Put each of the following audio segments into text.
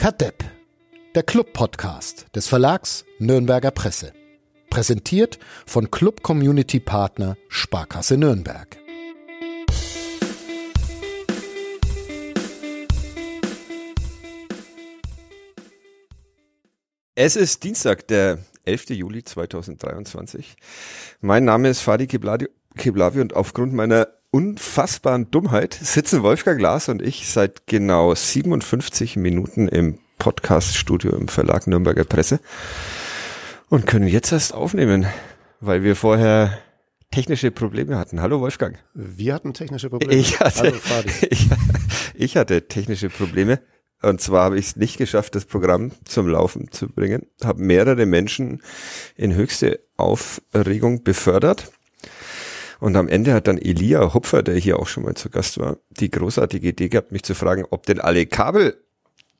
Kadepp, der Club-Podcast des Verlags Nürnberger Presse. Präsentiert von Club Community Partner Sparkasse Nürnberg. Es ist Dienstag, der 11. Juli 2023. Mein Name ist Fadi Kiblavi und aufgrund meiner unfassbaren Dummheit sitzen Wolfgang Glas und ich seit genau 57 Minuten im Podcaststudio im Verlag Nürnberger Presse und können jetzt erst aufnehmen, weil wir vorher technische Probleme hatten. Hallo Wolfgang. Wir hatten technische Probleme. Ich hatte, ich, ich hatte technische Probleme. Und zwar habe ich es nicht geschafft, das Programm zum Laufen zu bringen. Habe mehrere Menschen in höchste Aufregung befördert. Und am Ende hat dann Elia Hupfer, der hier auch schon mal zu Gast war, die großartige Idee gehabt, mich zu fragen, ob denn alle Kabel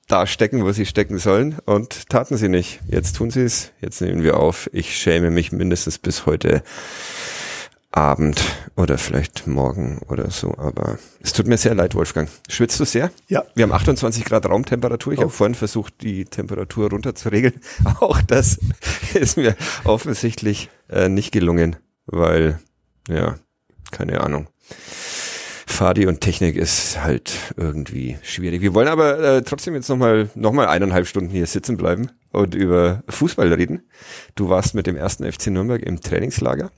da stecken, wo sie stecken sollen. Und taten sie nicht. Jetzt tun sie es. Jetzt nehmen wir auf. Ich schäme mich mindestens bis heute Abend oder vielleicht morgen oder so. Aber es tut mir sehr leid, Wolfgang. Schwitzt du sehr? Ja. Wir haben 28 Grad Raumtemperatur. Ich oh. habe vorhin versucht, die Temperatur runterzuregeln. Auch das ist mir offensichtlich äh, nicht gelungen, weil ja, keine Ahnung. Fadi und Technik ist halt irgendwie schwierig. Wir wollen aber äh, trotzdem jetzt nochmal noch mal eineinhalb Stunden hier sitzen bleiben und über Fußball reden. Du warst mit dem ersten FC Nürnberg im Trainingslager.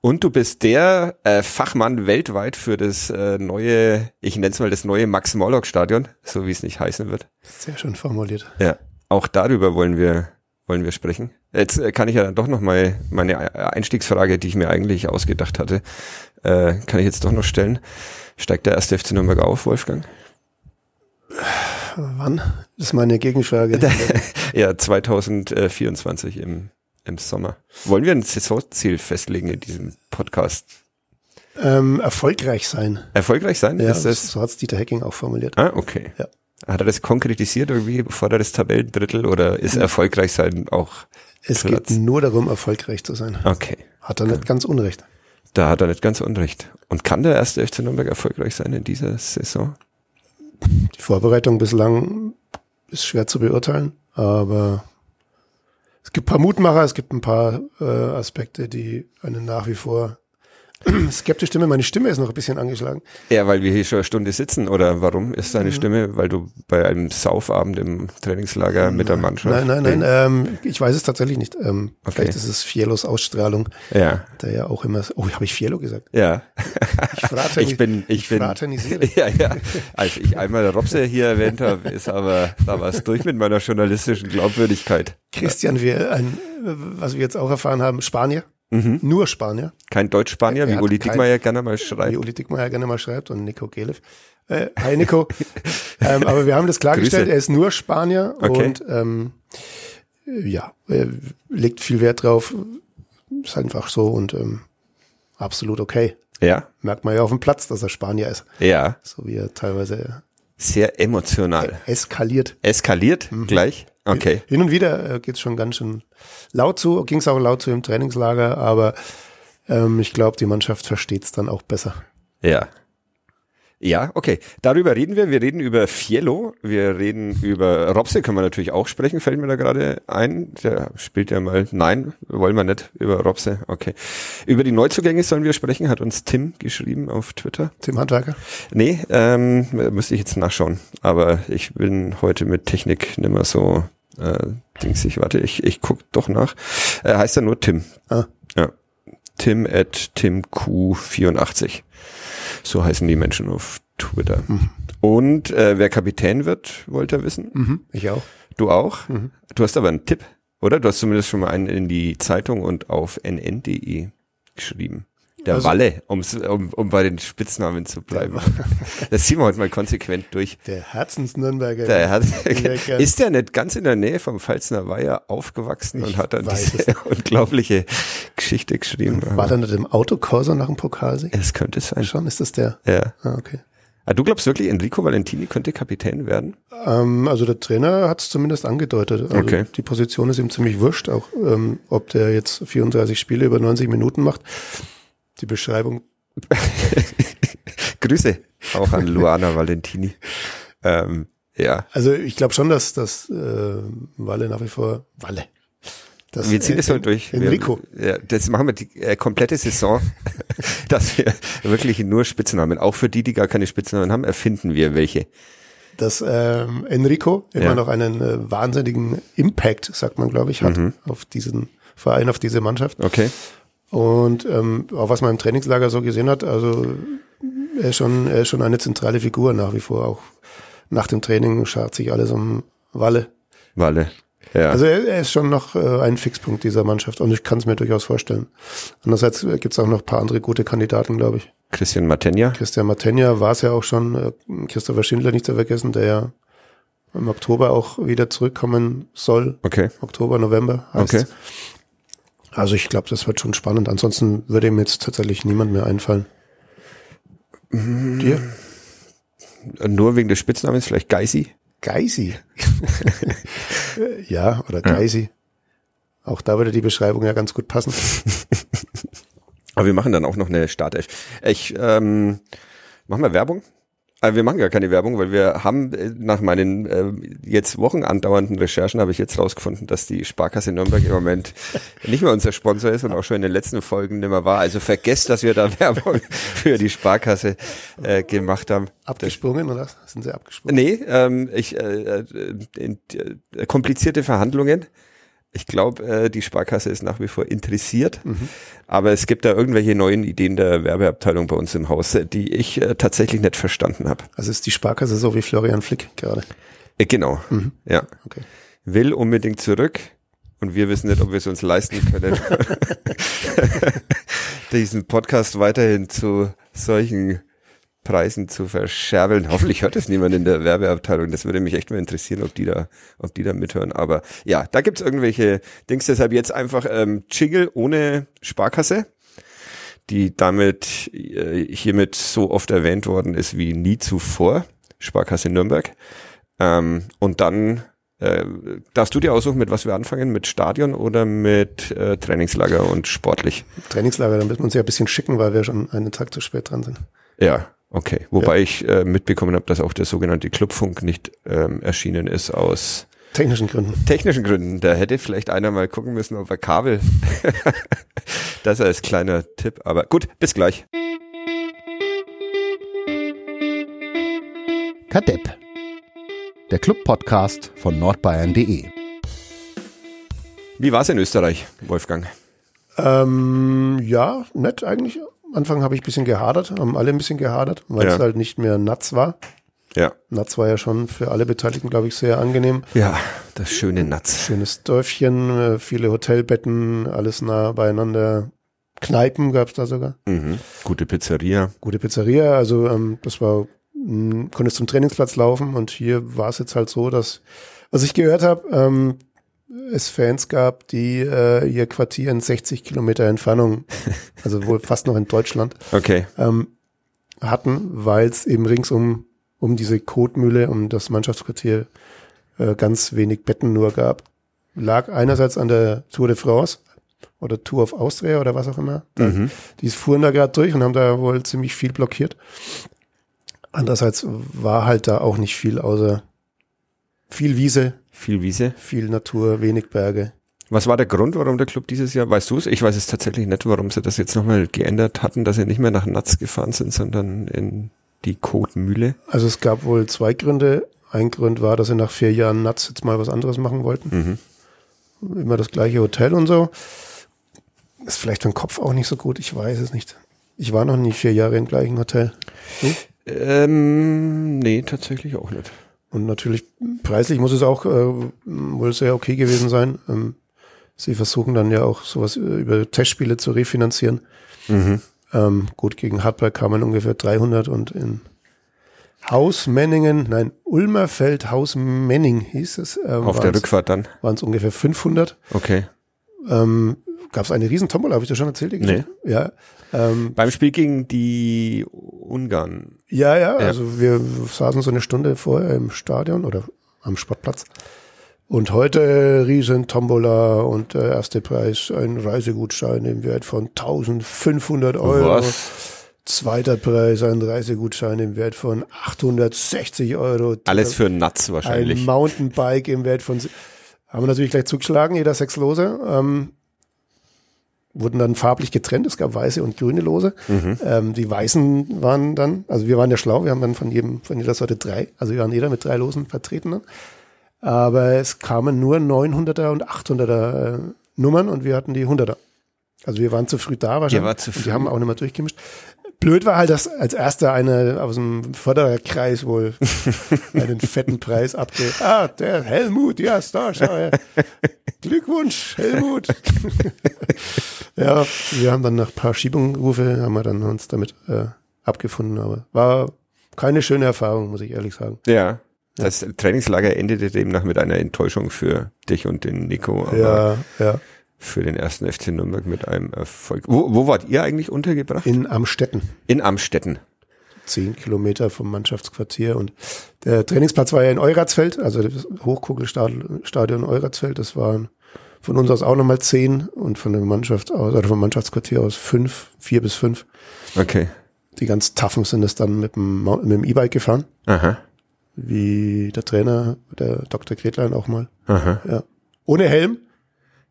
Und du bist der äh, Fachmann weltweit für das äh, neue, ich nenne es mal das neue Max-Morlock-Stadion, so wie es nicht heißen wird. Sehr schön formuliert. Ja, auch darüber wollen wir wollen wir sprechen. Jetzt äh, kann ich ja dann doch noch mal meine Einstiegsfrage, die ich mir eigentlich ausgedacht hatte, äh, kann ich jetzt doch noch stellen. Steigt der erste FC Nürnberg auf, Wolfgang? Wann? Das ist meine Gegenfrage. ja, 2024 im, im Sommer. Wollen wir ein Saisonziel festlegen in diesem Podcast? Ähm, erfolgreich sein. Erfolgreich sein? Ja, ist das? so hat's Dieter Hecking auch formuliert. Ah, okay. Ja. Hat er das konkretisiert irgendwie vor das Tabellendrittel oder ist erfolgreich sein auch? Es Platz? geht nur darum, erfolgreich zu sein. Okay. Hat er nicht ganz unrecht. Da hat er nicht ganz unrecht. Und kann der erste FC Nürnberg erfolgreich sein in dieser Saison? Die Vorbereitung bislang ist schwer zu beurteilen, aber es gibt ein paar Mutmacher, es gibt ein paar äh, Aspekte, die einen nach wie vor skeptisch Stimme. Meine Stimme ist noch ein bisschen angeschlagen. Ja, weil wir hier schon eine Stunde sitzen. Oder warum ist deine mhm. Stimme? Weil du bei einem Saufabend im Trainingslager mit der Mannschaft. Nein, nein, nein. Ähm, ich weiß es tatsächlich nicht. Ähm, okay. Vielleicht ist es Fielos Ausstrahlung. Ja. Der ja auch immer. Oh, habe ich Fielo gesagt? Ja. Ich, fraternis ich bin, ich, ich bin. Fraternisiere. Ja, ja. Als ich einmal Robse hier erwähnt habe, ist aber da war es durch mit meiner journalistischen Glaubwürdigkeit. Christian, wir ein, was wir jetzt auch erfahren haben, Spanier. Mhm. Nur Spanier. Kein Deutsch-Spanier, wie Uli Dickmeyer gerne mal schreibt. Wie Uli Dickmeyer gerne mal schreibt und Nico Gelev. Äh, hi Nico. ähm, aber wir haben das klargestellt, er ist nur Spanier okay. und ähm, ja, er legt viel Wert drauf. Ist einfach so und ähm, absolut okay. Ja. Merkt man ja auf dem Platz, dass er Spanier ist. Ja. So wie er teilweise sehr emotional. Eskaliert. Eskaliert mhm. gleich. Okay. Hin und wieder äh, geht's schon ganz schön laut zu, ging es auch laut zu im Trainingslager, aber ähm, ich glaube, die Mannschaft versteht's dann auch besser. Ja. Ja, okay. Darüber reden wir. Wir reden über Fiello. Wir reden über Robse, können wir natürlich auch sprechen, fällt mir da gerade ein. Der spielt ja mal. Nein, wollen wir nicht über Robse. Okay. Über die Neuzugänge sollen wir sprechen, hat uns Tim geschrieben auf Twitter. Tim Handwerker? Nee, ähm, müsste ich jetzt nachschauen. Aber ich bin heute mit Technik nimmer so äh, Dings, ich warte, ich, ich guck doch nach. Äh, heißt er nur Tim. Ah. Ja. Tim at TimQ84. So heißen die Menschen auf Twitter. Mhm. Und äh, wer Kapitän wird, wollte er wissen. Mhm, ich auch. Du auch? Mhm. Du hast aber einen Tipp, oder? Du hast zumindest schon mal einen in die Zeitung und auf nn.de geschrieben. Der also, Walle, um, um bei den Spitznamen zu bleiben. Das ziehen wir heute mal konsequent durch. Der Herzens-Nürnberger. Der Herz ist der nicht ganz in der Nähe vom Pfalzner Weiher aufgewachsen ich und hat dann diese unglaubliche Geschichte geschrieben. War der nicht im Autokorso nach dem Pokalsieg? Es könnte sein. Schon, ist das der? Ja. Ah, okay. Ah, du glaubst wirklich, Enrico Valentini könnte Kapitän werden? Ähm, also der Trainer hat es zumindest angedeutet. Also okay. Die Position ist ihm ziemlich wurscht, auch ähm, ob der jetzt 34 Spiele über 90 Minuten macht die Beschreibung. Grüße auch an Luana Valentini. Ähm, Ja. Also ich glaube schon, dass das äh, Walle nach wie vor Walle. Das, wir ziehen das halt durch. Enrico. Wir, ja, das machen wir die äh, komplette Saison, dass wir wirklich nur Spitznamen, auch für die, die gar keine Spitznamen haben, erfinden wir welche. Dass ähm, Enrico immer ja. noch einen äh, wahnsinnigen Impact, sagt man, glaube ich, hat mhm. auf diesen Verein, auf diese Mannschaft. Okay. Und ähm, auch was man im Trainingslager so gesehen hat, also er ist schon, er ist schon eine zentrale Figur nach wie vor. Auch nach dem Training schart sich alles um Walle. Walle. Ja. Also er, er ist schon noch äh, ein Fixpunkt dieser Mannschaft und ich kann es mir durchaus vorstellen. Andererseits äh, gibt es auch noch ein paar andere gute Kandidaten, glaube ich. Christian Matenja. Christian Matenja war es ja auch schon. Äh, Christopher Schindler nicht zu vergessen, der ja im Oktober auch wieder zurückkommen soll. Okay. Oktober, November heißt. Okay. Also ich glaube, das wird schon spannend. Ansonsten würde ihm jetzt tatsächlich niemand mehr einfallen. Mhm. Dir? Nur wegen des Spitznamens, vielleicht Geisi? Geisi. ja, oder Geisi. Ja. Auch da würde die Beschreibung ja ganz gut passen. Aber wir machen dann auch noch eine Startelf. Ich ähm, machen wir Werbung. Aber wir machen gar keine Werbung, weil wir haben äh, nach meinen äh, jetzt Wochen andauernden Recherchen habe ich jetzt rausgefunden, dass die Sparkasse Nürnberg im Moment nicht mehr unser Sponsor ist und auch schon in den letzten Folgen nicht mehr war. Also vergesst, dass wir da Werbung für die Sparkasse äh, gemacht haben. Abgesprungen oder sind sie abgesprungen? Nee, ähm, ich äh, äh, äh, komplizierte Verhandlungen ich glaube, äh, die Sparkasse ist nach wie vor interessiert, mhm. aber es gibt da irgendwelche neuen Ideen der Werbeabteilung bei uns im Haus, die ich äh, tatsächlich nicht verstanden habe. Also ist die Sparkasse so wie Florian Flick gerade? Äh, genau, mhm. ja. Okay. Will unbedingt zurück und wir wissen nicht, ob wir es uns leisten können, diesen Podcast weiterhin zu solchen Preisen zu verscherbeln. Hoffentlich hört es niemand in der Werbeabteilung. Das würde mich echt mal interessieren, ob die da, ob die da mithören. Aber ja, da gibt's irgendwelche Dings. Deshalb jetzt einfach ähm, Jingle ohne Sparkasse, die damit äh, hiermit so oft erwähnt worden ist wie nie zuvor. Sparkasse Nürnberg. Ähm, und dann äh, darfst du dir aussuchen, mit was wir anfangen? Mit Stadion oder mit äh, Trainingslager und sportlich? Trainingslager, dann müssen wir uns ja ein bisschen schicken, weil wir schon einen Tag zu spät dran sind. Ja, Okay, wobei ja. ich äh, mitbekommen habe, dass auch der sogenannte Clubfunk nicht ähm, erschienen ist aus technischen Gründen. Technischen Gründen. Da hätte vielleicht einer mal gucken müssen, ob er Kabel. das als kleiner Tipp. Aber gut, bis gleich. Kadepp. Der Club-Podcast von nordbayern.de. Wie war es in Österreich, Wolfgang? Ähm, ja, nett eigentlich. Anfang habe ich ein bisschen gehadert, haben alle ein bisschen gehadert, weil ja. es halt nicht mehr Natz war. Ja. Natz war ja schon für alle Beteiligten, glaube ich, sehr angenehm. Ja, das schöne Natz. Schönes Dörfchen, äh, viele Hotelbetten, alles nah beieinander. Kneipen gab es da sogar. Mhm. Gute Pizzeria. Gute Pizzeria, also ähm, das war, mh, konntest zum Trainingsplatz laufen und hier war es jetzt halt so, dass, was ich gehört habe, ähm, es Fans gab, die äh, ihr Quartier in 60 Kilometer Entfernung, also wohl fast noch in Deutschland, okay. ähm, hatten, weil es eben ringsum um diese Kotmühle, um das Mannschaftsquartier äh, ganz wenig Betten nur gab. Lag einerseits an der Tour de France oder Tour of Austria oder was auch immer. Mhm. Die fuhren da gerade durch und haben da wohl ziemlich viel blockiert. Andererseits war halt da auch nicht viel außer viel Wiese, viel Wiese. Viel Natur, wenig Berge. Was war der Grund, warum der Club dieses Jahr, weißt du es? Ich weiß es tatsächlich nicht, warum sie das jetzt nochmal geändert hatten, dass sie nicht mehr nach Natz gefahren sind, sondern in die Kotmühle. Also es gab wohl zwei Gründe. Ein Grund war, dass sie nach vier Jahren Natz jetzt mal was anderes machen wollten. Mhm. Immer das gleiche Hotel und so. Ist vielleicht für den Kopf auch nicht so gut, ich weiß es nicht. Ich war noch nie vier Jahre im gleichen Hotel. Du? Ähm, nee, tatsächlich auch nicht. Und natürlich preislich muss es auch äh, wohl sehr okay gewesen sein. Ähm, sie versuchen dann ja auch sowas über Testspiele zu refinanzieren. Mhm. Ähm, gut, gegen Hartberg kamen ungefähr 300 und in Haus Menningen, nein, Ulmerfeld Haus Menning hieß es. Ähm, Auf der Rückfahrt dann? Waren es ungefähr 500. Okay. Ähm, Gab es eine riesen Tombola, habe ich das schon erzählt? Nee. Ja. Ähm, Beim Spiel gegen die Ungarn. Ja, ja, ja, also wir saßen so eine Stunde vorher im Stadion oder am Sportplatz. Und heute riesen Tombola und der erste Preis ein Reisegutschein im Wert von 1500 Euro. Was? Zweiter Preis, ein Reisegutschein im Wert von 860 Euro. Alles für Nuts wahrscheinlich. Ein Mountainbike im Wert von, haben wir natürlich gleich zugeschlagen, jeder sechs Lose. Ähm, wurden dann farblich getrennt. Es gab weiße und grüne Lose. Mhm. Ähm, die weißen waren dann, also wir waren ja schlau, wir haben dann von jedem, von jeder Sorte drei, also wir waren jeder mit drei Losen vertreten. Dann. Aber es kamen nur 900er und 800er äh, Nummern und wir hatten die 100er. Also wir waren zu früh da wahrscheinlich. Ihr war zu früh. Und die haben auch nicht mehr durchgemischt. Blöd war halt, dass als erster eine aus dem Förderkreis wohl einen fetten Preis abge... Ah, der Helmut, ja, Star, schau her. Glückwunsch, Helmut. ja, wir haben dann nach paar Schiebungsrufe, haben wir dann uns damit äh, abgefunden, aber war keine schöne Erfahrung, muss ich ehrlich sagen. Ja. Das Trainingslager endete demnach mit einer Enttäuschung für dich und den Nico. ja, ja für den ersten FC Nürnberg mit einem Erfolg. Wo, wo wart ihr eigentlich untergebracht? In Amstetten. In Amstetten. Zehn Kilometer vom Mannschaftsquartier und der Trainingsplatz war ja in Euratsfeld, also das Hochkugelstadion Euratsfeld. Das waren von uns aus auch nochmal zehn und von der Mannschaft aus, oder vom Mannschaftsquartier aus fünf, vier bis fünf. Okay. Die ganz taffen sind es dann mit dem, mit dem E-Bike gefahren. Aha. Wie der Trainer, der Dr. Gretlein auch mal. Aha. Ja. Ohne Helm,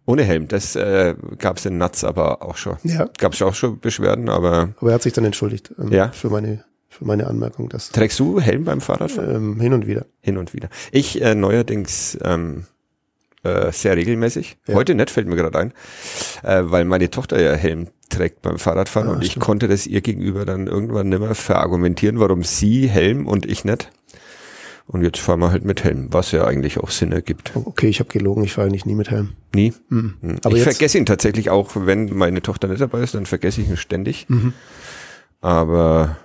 ohne Helm, das äh, gab es in Natz aber auch schon. Ja. Gab es auch schon Beschwerden, aber. Aber er hat sich dann entschuldigt ähm, ja. für meine für meine Anmerkung. Dass, Trägst du Helm beim Fahrradfahren? Ähm, hin und wieder. Hin und wieder. Ich äh, neuerdings ähm, äh, sehr regelmäßig. Ja. Heute nicht, fällt mir gerade ein, äh, weil meine Tochter ja Helm trägt beim Fahrradfahren ja, und ich konnte das ihr gegenüber dann irgendwann nicht mehr verargumentieren, warum sie Helm und ich nicht. Und jetzt fahren wir halt mit Helm, was ja eigentlich auch Sinn ergibt. Okay, ich habe gelogen, ich fahre eigentlich nie mit Helm. Nie? Mhm. Aber ich vergesse ihn tatsächlich auch, wenn meine Tochter nicht dabei ist, dann vergesse ich ihn ständig. Mhm. Aber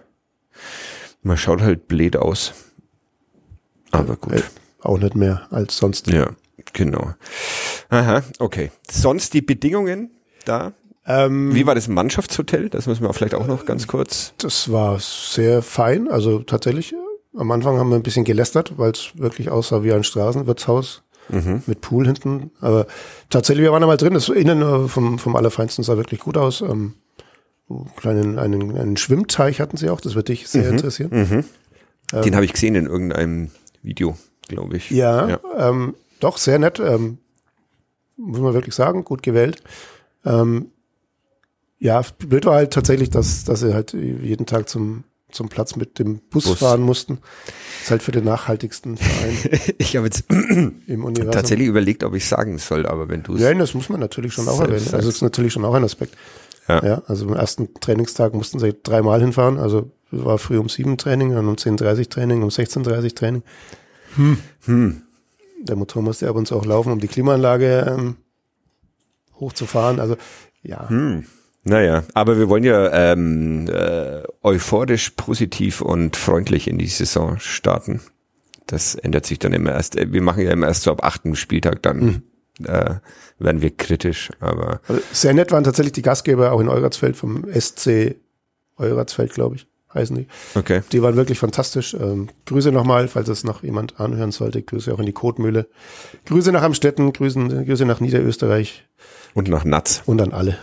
man schaut halt blöd aus. Aber gut. Äh, auch nicht mehr als sonst. Ja, genau. Aha, okay. Sonst die Bedingungen da? Ähm, Wie war das Mannschaftshotel? Das müssen wir vielleicht auch noch ganz kurz. Das war sehr fein, also tatsächlich am Anfang haben wir ein bisschen gelästert, weil es wirklich aussah wie ein Straßenwirtshaus mhm. mit Pool hinten. Aber tatsächlich, wir waren einmal drin. Das innen äh, vom, vom Allerfeinsten sah wirklich gut aus. Ähm, kleinen, einen, einen Schwimmteich hatten sie auch. Das wird dich sehr mhm. interessieren. Mhm. Ähm, Den habe ich gesehen in irgendeinem Video, glaube ich. Ja, ja. Ähm, doch, sehr nett. Ähm, muss man wirklich sagen, gut gewählt. Ähm, ja, blöd war halt tatsächlich, dass, dass sie halt jeden Tag zum zum Platz mit dem Bus, Bus. fahren mussten. Das ist halt für den nachhaltigsten Verein. ich habe jetzt im Universum. tatsächlich überlegt, ob ich sagen soll, aber wenn du es. Ja, das muss man natürlich schon auch erwähnen. Also es ist natürlich schon auch ein Aspekt. Ja. ja. Also am ersten Trainingstag mussten sie dreimal hinfahren. Also war früh um sieben Training, dann um 10.30 Training, um 16.30 Training. Hm. Hm. Der Motor musste ab und zu auch laufen, um die Klimaanlage ähm, hochzufahren. Also ja. Hm. Naja, aber wir wollen ja ähm, äh, euphorisch, positiv und freundlich in die Saison starten. Das ändert sich dann immer erst. Äh, wir machen ja immer erst so ab achten Spieltag dann. Mhm. Äh, werden wir kritisch, aber. Also sehr nett waren tatsächlich die Gastgeber auch in Euratsfeld vom SC Euratsfeld, glaube ich, heißen die. Okay. Die waren wirklich fantastisch. Ähm, Grüße nochmal, falls es noch jemand anhören sollte. Grüße auch in die Kotmühle. Grüße nach Amstetten, Grüße, Grüße nach Niederösterreich. Und nach Natz. Und an alle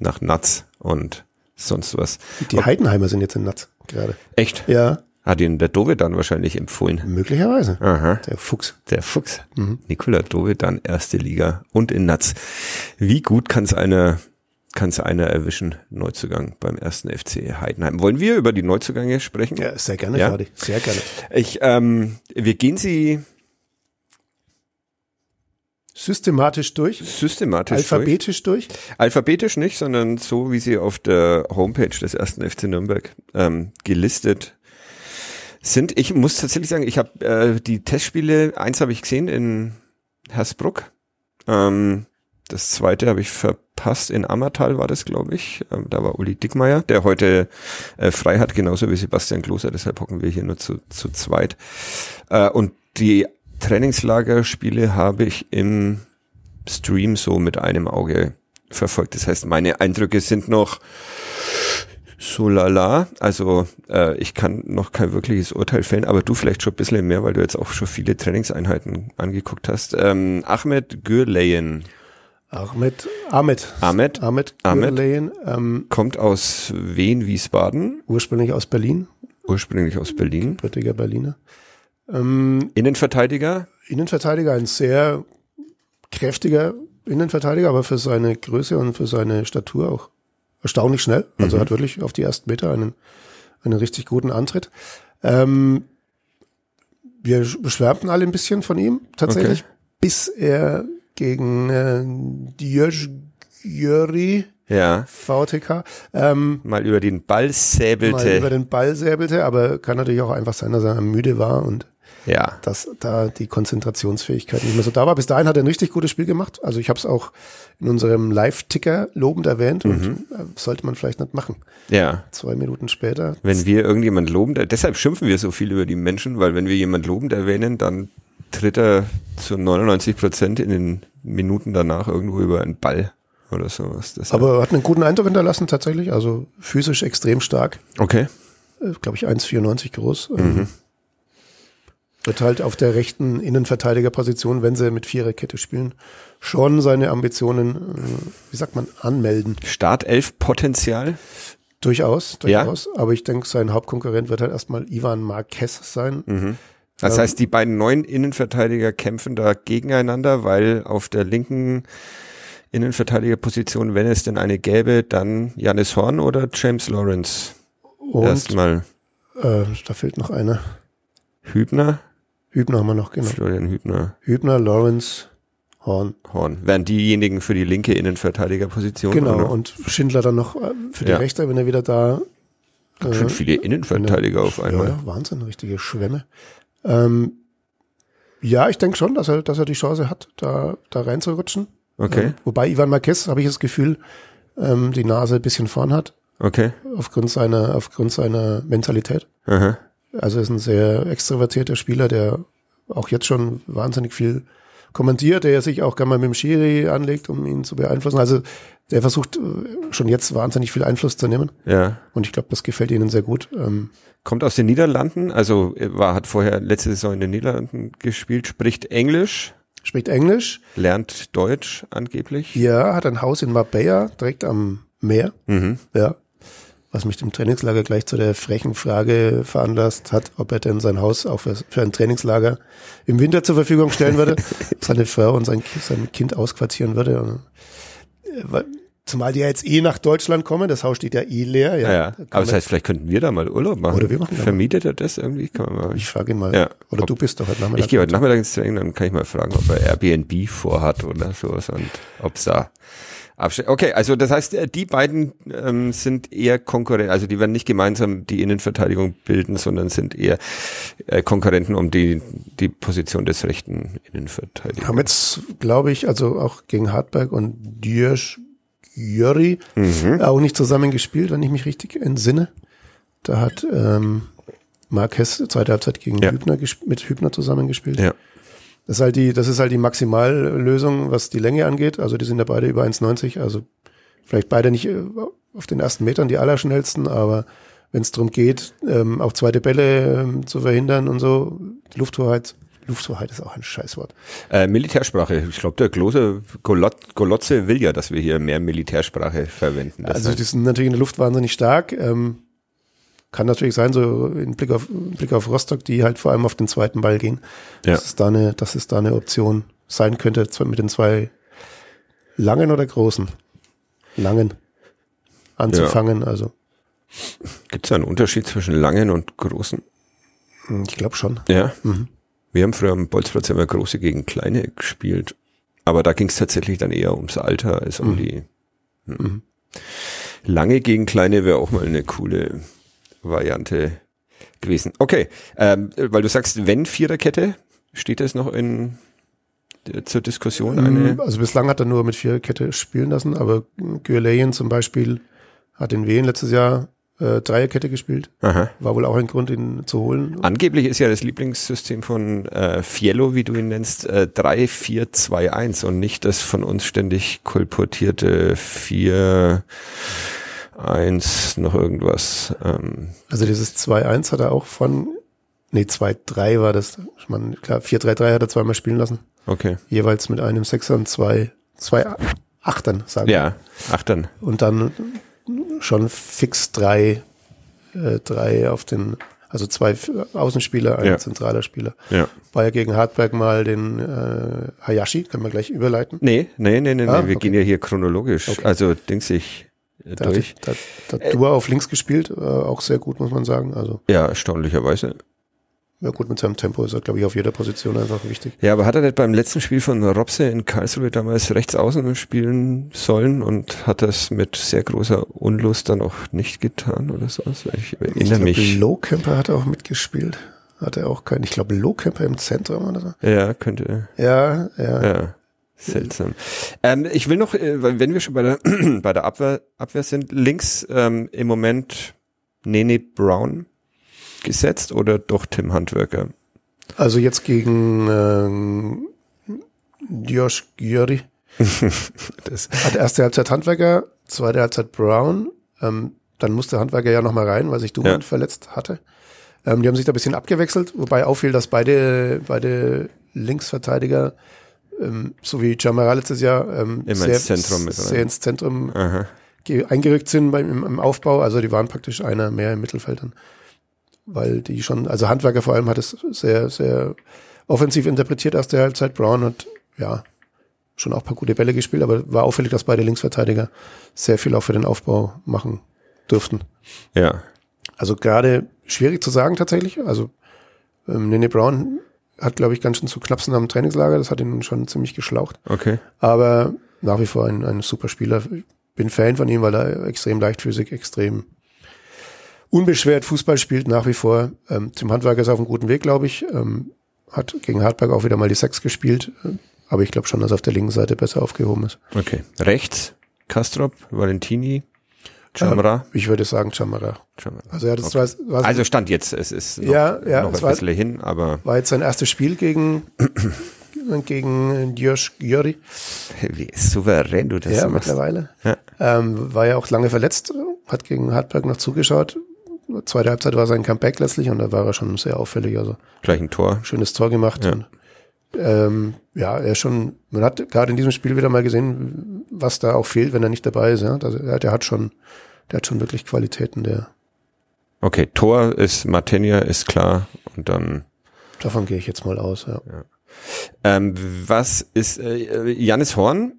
nach Natz und sonst was. Die Heidenheimer sind jetzt in Natz gerade. Echt? Ja. Hat ihn der Dove dann wahrscheinlich empfohlen. Möglicherweise. Aha. Der Fuchs. Der Fuchs. Mhm. Nikola Dove dann erste Liga und in Natz. Wie gut kann es einer kann es einer erwischen, Neuzugang beim ersten FC Heidenheim. Wollen wir über die Neuzugänge sprechen? Ja, sehr gerne, ja? Fadi. Sehr gerne. Ich, ähm, wir gehen sie Systematisch durch? Systematisch Alphabetisch durch? durch? Alphabetisch nicht, sondern so, wie sie auf der Homepage des ersten FC Nürnberg ähm, gelistet sind. Ich muss tatsächlich sagen, ich habe äh, die Testspiele, eins habe ich gesehen in Hersbruck. Ähm, das zweite habe ich verpasst. In Ammertal war das, glaube ich. Ähm, da war Uli Dickmeier, der heute äh, frei hat, genauso wie Sebastian Kloser. Deshalb hocken wir hier nur zu, zu zweit. Äh, und die Trainingslagerspiele habe ich im Stream so mit einem Auge verfolgt. Das heißt, meine Eindrücke sind noch so lala. Also äh, ich kann noch kein wirkliches Urteil fällen, aber du vielleicht schon ein bisschen mehr, weil du jetzt auch schon viele Trainingseinheiten angeguckt hast. Ähm, Ahmed Gürleyen. Ahmed, Ahmed. Ahmed. Ahmed, Ahmed. Gürleyen, ähm, Kommt aus Wien, Wiesbaden, ursprünglich aus Berlin, ursprünglich aus Berlin. gebürtiger Berliner. Ähm, Innenverteidiger, Innenverteidiger, ein sehr kräftiger Innenverteidiger, aber für seine Größe und für seine Statur auch erstaunlich schnell. Also Mhm. hat wirklich auf die ersten Meter einen, einen richtig guten Antritt. Ähm, wir beschwärmten alle ein bisschen von ihm tatsächlich, Okay. bis er gegen äh, Diöjjöri ja, VTK ähm, mal über den Ball mal säbelte. über den Ball säbelte, aber kann natürlich auch einfach sein, dass er müde war und ja, dass da die Konzentrationsfähigkeit nicht mehr so da war. Bis dahin hat er ein richtig gutes Spiel gemacht. Also ich habe es auch in unserem Live-Ticker lobend erwähnt und äh, sollte man vielleicht nicht machen. ja. Zwei Minuten später. Wenn wir irgendjemand lobend, deshalb schimpfen wir so viel über die Menschen, weil wenn wir jemand lobend erwähnen, dann tritt er zu 99 Prozent in den Minuten danach irgendwo über einen Ball oder sowas. Deshalb- Aber er hat einen guten Eindruck hinterlassen tatsächlich. Also physisch extrem stark. okay. Äh, Glaube ich 1,94 groß. Ähm, Wird halt auf der rechten Innenverteidigerposition, wenn sie mit Viererkette spielen, schon seine Ambitionen, äh, wie sagt man, anmelden. Startelf Potenzial. Durchaus, Ja. durchaus. Aber ich denke, sein Hauptkonkurrent wird halt erstmal Ivan Marquez sein. Das Ähm, heißt, die beiden neuen Innenverteidiger kämpfen da gegeneinander, weil auf der linken Innenverteidigerposition, wenn es denn eine gäbe, dann Janis Horn oder James Lawrence. Und Erstmal äh, da fehlt noch einer. Hübner, Hübner haben wir noch, genau. Florian Hübner, Hübner, Lawrence, Horn. Horn. Wären diejenigen für die linke Innenverteidigerposition? Genau, oder? und Schindler dann noch äh, für die Ja. Rechte, wenn er wieder da. Ganz schön viele Innenverteidiger auf einmal. Ja, ja, Wahnsinn, richtige Schwämme. Ähm, ja, ich denke schon, dass er, dass er die Chance hat, da, da reinzurutschen. Okay, Ähm, wobei Ivan Marquez, habe ich das Gefühl, ähm, die Nase ein bisschen vorn hat, okay. aufgrund seiner, aufgrund seiner Mentalität. Aha. Also er ist ein sehr extrovertierter Spieler, der auch jetzt schon wahnsinnig viel kommentiert, der sich auch gerne mal mit dem Schiri anlegt, um ihn zu beeinflussen. Also der versucht äh, schon jetzt wahnsinnig viel Einfluss zu nehmen. Ja. Und ich glaube, das gefällt ihnen sehr gut. Ähm, Kommt aus den Niederlanden, also er war, hat vorher letzte Saison in den Niederlanden gespielt, spricht Englisch, spricht Englisch. lernt Deutsch angeblich. Ja, hat ein Haus in Marbella, direkt am Meer. Mhm. Ja. Was mich im Trainingslager gleich zu der frechen Frage veranlasst hat, ob er denn sein Haus auch für, für ein Trainingslager im Winter zur Verfügung stellen würde, seine Frau und sein, sein Kind ausquartieren würde. Und, äh, weil- Zumal die ja jetzt eh nach Deutschland kommen, das Haus steht ja eh leer. Ja, Ja. Da Aber das heißt, vielleicht könnten wir da mal Urlaub machen. Oder wir machen da. Vermietet er das irgendwie? Kann man mal. ich frage ihn mal. Ja. Oder Ob- du bist doch heute Nachmittag. Ich gehe heute Nachmittag ins Training, dann kann ich mal fragen, ob er Airbnb vorhat oder sowas und ob's da Absch Okay, also das heißt, äh, die beiden ähm, sind eher Konkurrenten, also die werden nicht gemeinsam die Innenverteidigung bilden, sondern sind eher äh, Konkurrenten um die, die Position des rechten Innenverteidigers. haben jetzt, glaube ich, also auch gegen Hartberg und Dürsch Jöri Mhm. auch nicht zusammen gespielt, wenn ich mich richtig entsinne. Da hat ähm, Marquez zweite Halbzeit gegen Ja. Hübner mit Hübner zusammengespielt. Ja. Das ist halt die, das ist halt die Maximallösung, was die Länge angeht. Also die sind ja beide über 1,90. Also vielleicht beide nicht äh, auf den ersten Metern die allerschnellsten, aber wenn es darum geht, ähm, auch zweite Bälle ähm, zu verhindern und so, Lufthoheit, Lufthoheit ist auch ein Scheißwort. Äh, Militärsprache. Ich glaube, der große Golot Golotze will ja, dass wir hier mehr Militärsprache verwenden. Das Also die sind natürlich in der Luft wahnsinnig stark. Ähm, kann natürlich sein, so in Blick auf, in Blick auf Rostock, die halt vor allem auf den zweiten Ball gehen. Ja. Dass, es da eine, dass es da eine Option sein könnte mit den zwei langen oder großen? Langen anzufangen. Also Gibt es einen Unterschied zwischen langen und großen? hm, ich glaube schon. Ja. Mhm. Wir haben früher am Bolzplatz immer große gegen kleine gespielt. Aber da ging es tatsächlich dann eher ums Alter als um Mhm. die. Hm. Lange gegen kleine wäre auch mal eine coole Variante gewesen. Okay, ähm, weil du sagst, wenn Viererkette, steht das noch in äh, zur Diskussion eine? Ähm, Also bislang hat er nur mit Viererkette spielen lassen, aber Gürleyen zum Beispiel hat in Wien letztes Jahr äh, Dreierkette gespielt. Aha. War wohl auch ein Grund, ihn zu holen. Angeblich ist ja das Lieblingssystem von äh, Fiello, wie du ihn nennst, äh, 3-4-2-1 und nicht das von uns ständig kolportierte 4 1 noch irgendwas. Ähm, Also dieses 2-1 hat er auch von, nee, 2-3 war das. Ich meine, klar, 4-3-3 hat er zweimal spielen lassen. okay. Jeweils mit einem Sechser und zwei, zwei Achtern, sagen Ja, Achtern. Und dann schon fix drei, äh, drei auf den, also zwei Außenspieler, ein Ja. zentraler Spieler. Ja. Bayer gegen Hartberg mal den äh, Hayashi, können wir gleich überleiten. Nee, nee, nee, nee, Ah, nee. wir okay. gehen ja hier chronologisch. Okay. Also dings ich äh, Da durch. da, da hat Dua auf links gespielt, äh, auch sehr gut, muss man sagen. Also Ja, erstaunlicherweise. ja gut, mit seinem Tempo ist er, glaube ich, auf jeder Position einfach wichtig. Ja, aber hat er nicht beim letzten Spiel von Robse in Karlsruhe damals rechts außen spielen sollen und hat das mit sehr großer Unlust dann auch nicht getan oder so? Ich Ich erinnere glaube, mich. Lohkemper hat auch mitgespielt. Hat er auch keinen, ich glaube, Lohkemper im Zentrum oder so. Ja, könnte. Ja, ja. Ja. Seltsam. Ähm, ich will noch, äh, wenn wir schon bei der, bei der Abwehr, Abwehr sind, links ähm, im Moment Nene Brown gesetzt oder doch Tim Handwerker? Also jetzt gegen ähm, Josh Gyuri. Das, Hat erste Halbzeit Handwerker, zweite Halbzeit Brown. Ähm, dann musste Handwerker ja nochmal rein, weil sich Duman Ja. verletzt hatte. Ähm, die haben sich da ein bisschen abgewechselt, wobei auffiel, dass beide, beide Linksverteidiger, ähm, so wie Jamara letztes Jahr, ähm, Immer sehr, ins Zentrum mit sehr ins Zentrum aha. eingerückt sind beim, im, im Aufbau. Also die waren praktisch einer mehr im Mittelfeld dann. Weil die schon, also Handwerker vor allem hat es sehr, sehr offensiv interpretiert aus der Halbzeit. Brown hat, ja, schon auch ein paar gute Bälle gespielt, aber war auffällig, dass beide Linksverteidiger sehr viel auch für den Aufbau machen durften. Ja. Also gerade schwierig zu sagen tatsächlich. Also ähm, Nene Brown hat, glaube ich, ganz schön zu knapsen am Trainingslager. Das hat ihn schon ziemlich geschlaucht. Okay. Aber nach wie vor ein, ein super Spieler. Ich bin Fan von ihm, weil er extrem leichtfüßig, extrem unbeschwert Fußball spielt, nach wie vor. Ähm, Tim Handwerker ist auf einem guten Weg, glaube ich. Ähm, hat gegen Hartberg auch wieder mal die Sechs gespielt. Aber ich glaube schon, dass er auf der linken Seite besser aufgehoben ist. Okay. Rechts Kastrop, Valentini, Chamra. Ich würde sagen, Chamara. Chamra. Also hat es Okay. zwar, war, Also Stand jetzt, es ist noch, Ja, ja, noch ein war- bisschen hin, aber war jetzt sein erstes Spiel gegen, gegen Josh Gyuri. wie souverän du das ja, machst. mittlerweile. Ja. Ähm, war ja auch lange verletzt, hat gegen Hartberg noch zugeschaut. Zweite Halbzeit war sein Comeback letztlich und da war er schon sehr auffällig. Also Gleich ein Tor. schönes Tor gemacht. Ja. Und, ähm, ja, er ist schon, man hat gerade in diesem Spiel wieder mal gesehen, was da auch fehlt, wenn er nicht dabei ist. Ja? Also, der, der hat schon, der hat schon wirklich Qualitäten, der, Okay, Tor ist Martinia, ist klar. Und dann davon gehe ich jetzt mal aus. Ja. Ähm, was ist äh, Janis Horn?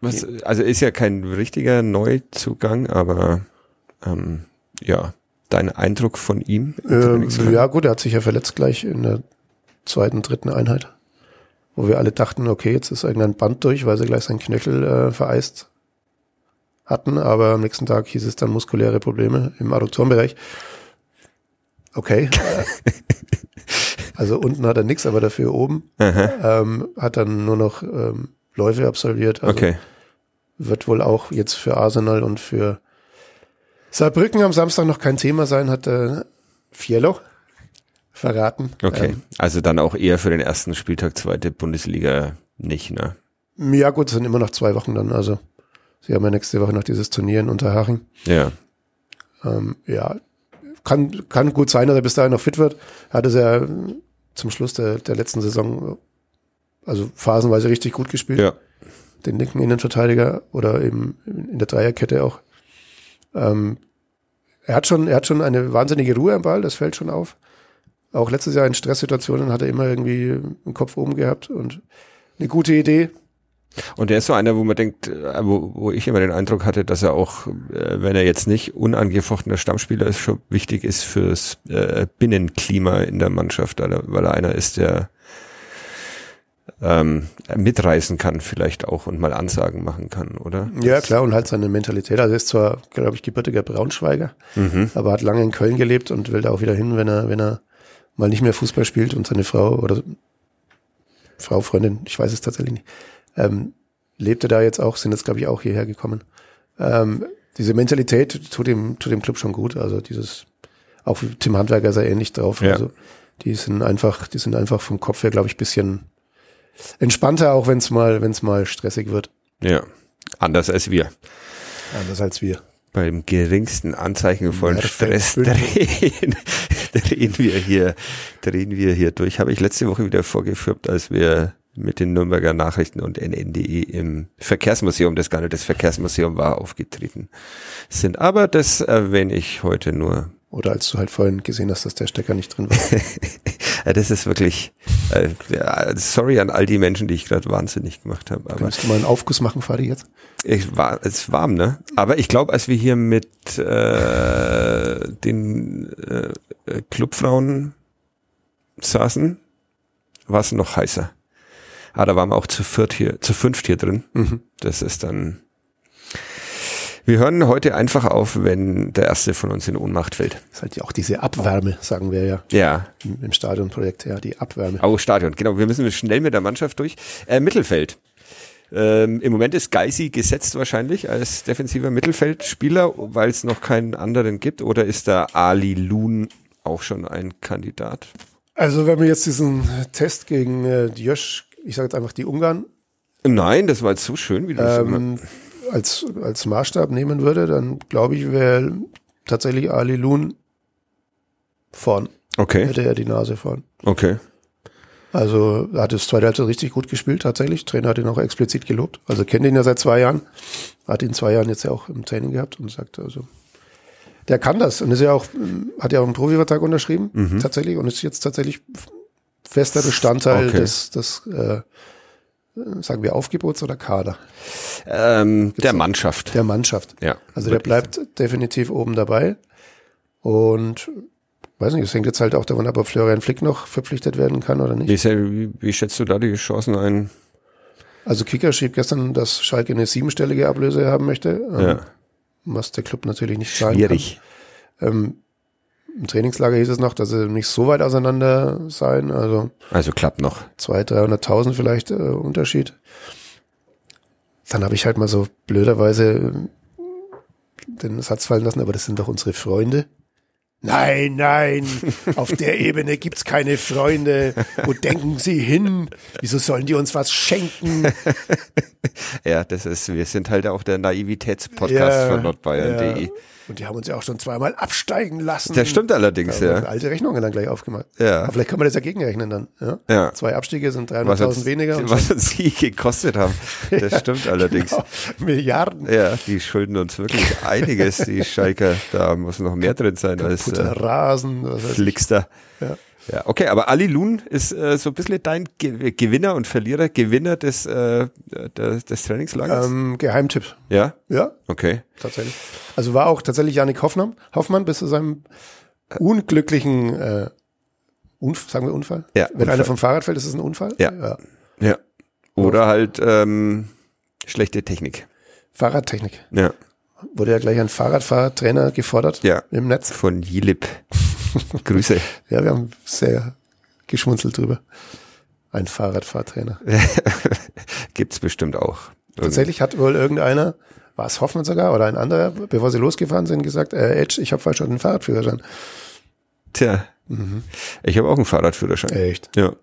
Was, also ist ja kein richtiger Neuzugang, aber ähm, ja, dein Eindruck von ihm? Ähm, ja, gut, er hat sich ja verletzt gleich in der zweiten, dritten Einheit, wo wir alle dachten, okay, jetzt ist irgendein Band durch, weil sie gleich seinen Knöchel äh, vereist hatten, aber am nächsten Tag hieß es dann muskuläre Probleme im Adduktorenbereich. Okay. also unten hat er nichts, aber dafür oben ähm, hat dann nur noch ähm, Läufe absolviert. Also okay. wird wohl auch jetzt für Arsenal und für Saarbrücken am Samstag noch kein Thema sein, hat äh, Fiello verraten. Okay. Also dann auch eher für den ersten Spieltag zweite Bundesliga nicht, ne? Ähm, ja gut, es sind immer noch zwei Wochen dann. Also sie haben ja nächste Woche noch dieses Turnier in Unterhaching. Ja. Ähm, ja, kann, kann gut sein, dass er bis dahin noch fit wird. Hat es ja zum Schluss der, der letzten Saison also phasenweise richtig gut gespielt. Ja. den linken Innenverteidiger oder eben in der Dreierkette auch. Ähm, er hat schon, er hat schon eine wahnsinnige Ruhe am Ball, das fällt schon auf. Auch letztes Jahr in Stresssituationen hat er immer irgendwie den Kopf oben gehabt und eine gute Idee. Und der ist so einer, wo man denkt, äh, wo, wo ich immer den Eindruck hatte, dass er auch, äh, wenn er jetzt nicht unangefochtener Stammspieler ist, schon wichtig ist fürs äh, Binnenklima in der Mannschaft, weil er, weil er einer ist, der ähm, mitreißen kann vielleicht auch und mal Ansagen machen kann, oder? Ja, klar, und halt seine Mentalität. Also er ist zwar, glaube ich, gebürtiger Braunschweiger, Mhm. aber hat lange in Köln gelebt und will da auch wieder hin, wenn er, wenn er mal nicht mehr Fußball spielt und seine Frau oder Frau, Freundin, ich weiß es tatsächlich nicht, ähm, lebte da jetzt auch, sind jetzt, glaube ich, auch hierher gekommen. Ähm, diese Mentalität tut dem, tut dem Club schon gut. Also dieses, auch Tim Handwerker ist er ähnlich drauf. Ja. Also die sind einfach, die sind einfach vom Kopf her, glaube ich, bisschen entspannter, auch wenn es mal, wenn es mal stressig wird. Ja, anders als wir. Anders als wir. Beim geringsten Anzeichen von fällt Stress drehen, drehen wir hier, drehen wir hier durch. Habe ich letzte Woche wieder vorgeführt, als wir mit den Nürnberger Nachrichten und NNDE im Verkehrsmuseum, das gar nicht das Verkehrsmuseum war, aufgetreten sind. Aber das erwähne ich heute nur. Oder als du halt vorhin gesehen hast, dass der Stecker nicht drin war. ja, das ist wirklich, äh, sorry an all die Menschen, die ich gerade wahnsinnig gemacht habe. Aber Kannst du mal einen Aufguss machen, Fadi, jetzt? Ich war, es ist warm, ne? Aber ich glaube, als wir hier mit äh, den äh, Clubfrauen saßen, war es noch heißer. Ah, da waren wir auch zu viert hier, zu fünft hier drin. Mhm. Das ist dann. Wir hören heute einfach auf, wenn der erste von uns in Ohnmacht fällt. Das ist halt ja auch diese Abwärme, sagen wir ja. Ja. Im, im Stadionprojekt, ja, die Abwärme. Oh, Stadion, genau. Wir müssen schnell mit der Mannschaft durch. Äh, Mittelfeld. Ähm, Im Moment ist Geisi gesetzt wahrscheinlich als defensiver Mittelfeldspieler, weil es noch keinen anderen gibt. Oder ist da Ali Loon auch schon ein Kandidat? Also wenn wir jetzt diesen Test gegen äh, Josh ich sage jetzt einfach die Ungarn. Nein, das war jetzt so schön, wie du ähm, als, als Maßstab nehmen würde, dann glaube ich, wäre tatsächlich Ali Loon vorn. Okay. Hätte er die Nase vorn. Okay. Also er hat das zweite Halbzeit richtig gut gespielt, tatsächlich. Trainer hat ihn auch explizit gelobt. Also kennt ihn ja seit zwei Jahren. Hat ihn zwei Jahren jetzt ja auch im Training gehabt und sagt also, der kann das und ist ja auch, hat ja auch einen Profivertrag unterschrieben, mhm. tatsächlich, und ist jetzt tatsächlich fester Bestandteil okay. des, des äh, sagen wir Aufgebots oder Kader? Ähm, der Mannschaft. Der Mannschaft. Ja. Also der bleibt sein. definitiv oben dabei. Und weiß nicht, es hängt jetzt halt auch davon ab, ob Florian Flick noch verpflichtet werden kann oder nicht. Wie, wie, schätzt du da die Chancen ein? Also Kicker schrieb gestern, dass Schalke eine siebenstellige Ablöse haben möchte. Ähm, ja. Was der Club natürlich nicht zahlen Schwierig. kann. Ähm, im Trainingslager hieß es noch, dass sie nicht so weit auseinander seien. Also, also klappt noch. 200.000, 300.000 vielleicht äh, Unterschied. Dann habe ich halt mal so blöderweise äh, den Satz fallen lassen, aber das sind doch unsere Freunde. Nein, nein, auf der Ebene gibt's keine Freunde. Wo denken Sie hin? Wieso sollen die uns was schenken? Ja, das ist, wir sind halt auch der Naivitätspodcast ja, von nordbayern.de. Ja. Und die haben uns ja auch schon zweimal absteigen lassen. Das stimmt allerdings, ja. Alte Rechnungen dann gleich aufgemacht. Ja. Aber vielleicht kann man das ja gegenrechnen dann. Ja. ja. Zwei Abstiege sind 300.000 weniger. Was uns sie gekostet haben. Das ja, stimmt allerdings. Genau. Milliarden. Ja, die schulden uns wirklich einiges, die Schalker. Da muss noch mehr drin sein als äh, Rasen. Flickster. Ja. Ja, okay, aber Ali Loon ist äh, so ein bisschen dein Ge Gewinner und Verlierer, Gewinner des, äh, des, des Trainingslagers? Ähm, Geheimtipp. Ja? Ja. Okay. Tatsächlich. Also war auch tatsächlich Janik Hoffmann, Hoffmann bis zu seinem unglücklichen, äh, Unf sagen wir Unfall? Ja. Wenn Unfall. einer vom Fahrrad fällt, ist es ein Unfall? Ja. Ja. ja. Oder halt ähm, schlechte Technik. Fahrradtechnik. Ja. Wurde ja gleich ein Fahrradfahrtrainer gefordert ja. im Netz. Von Jilip. Grüße. Ja, wir haben sehr geschmunzelt drüber. Ein Fahrradfahrtrainer. Gibt's bestimmt auch. Tatsächlich hat wohl irgendeiner, war es Hoffmann sogar oder ein anderer, bevor sie losgefahren sind, gesagt, äh, Edge, ich habe falsch schon einen Fahrradführerschein. Tja, mhm. ich habe auch einen Fahrradführerschein. Echt? Ja.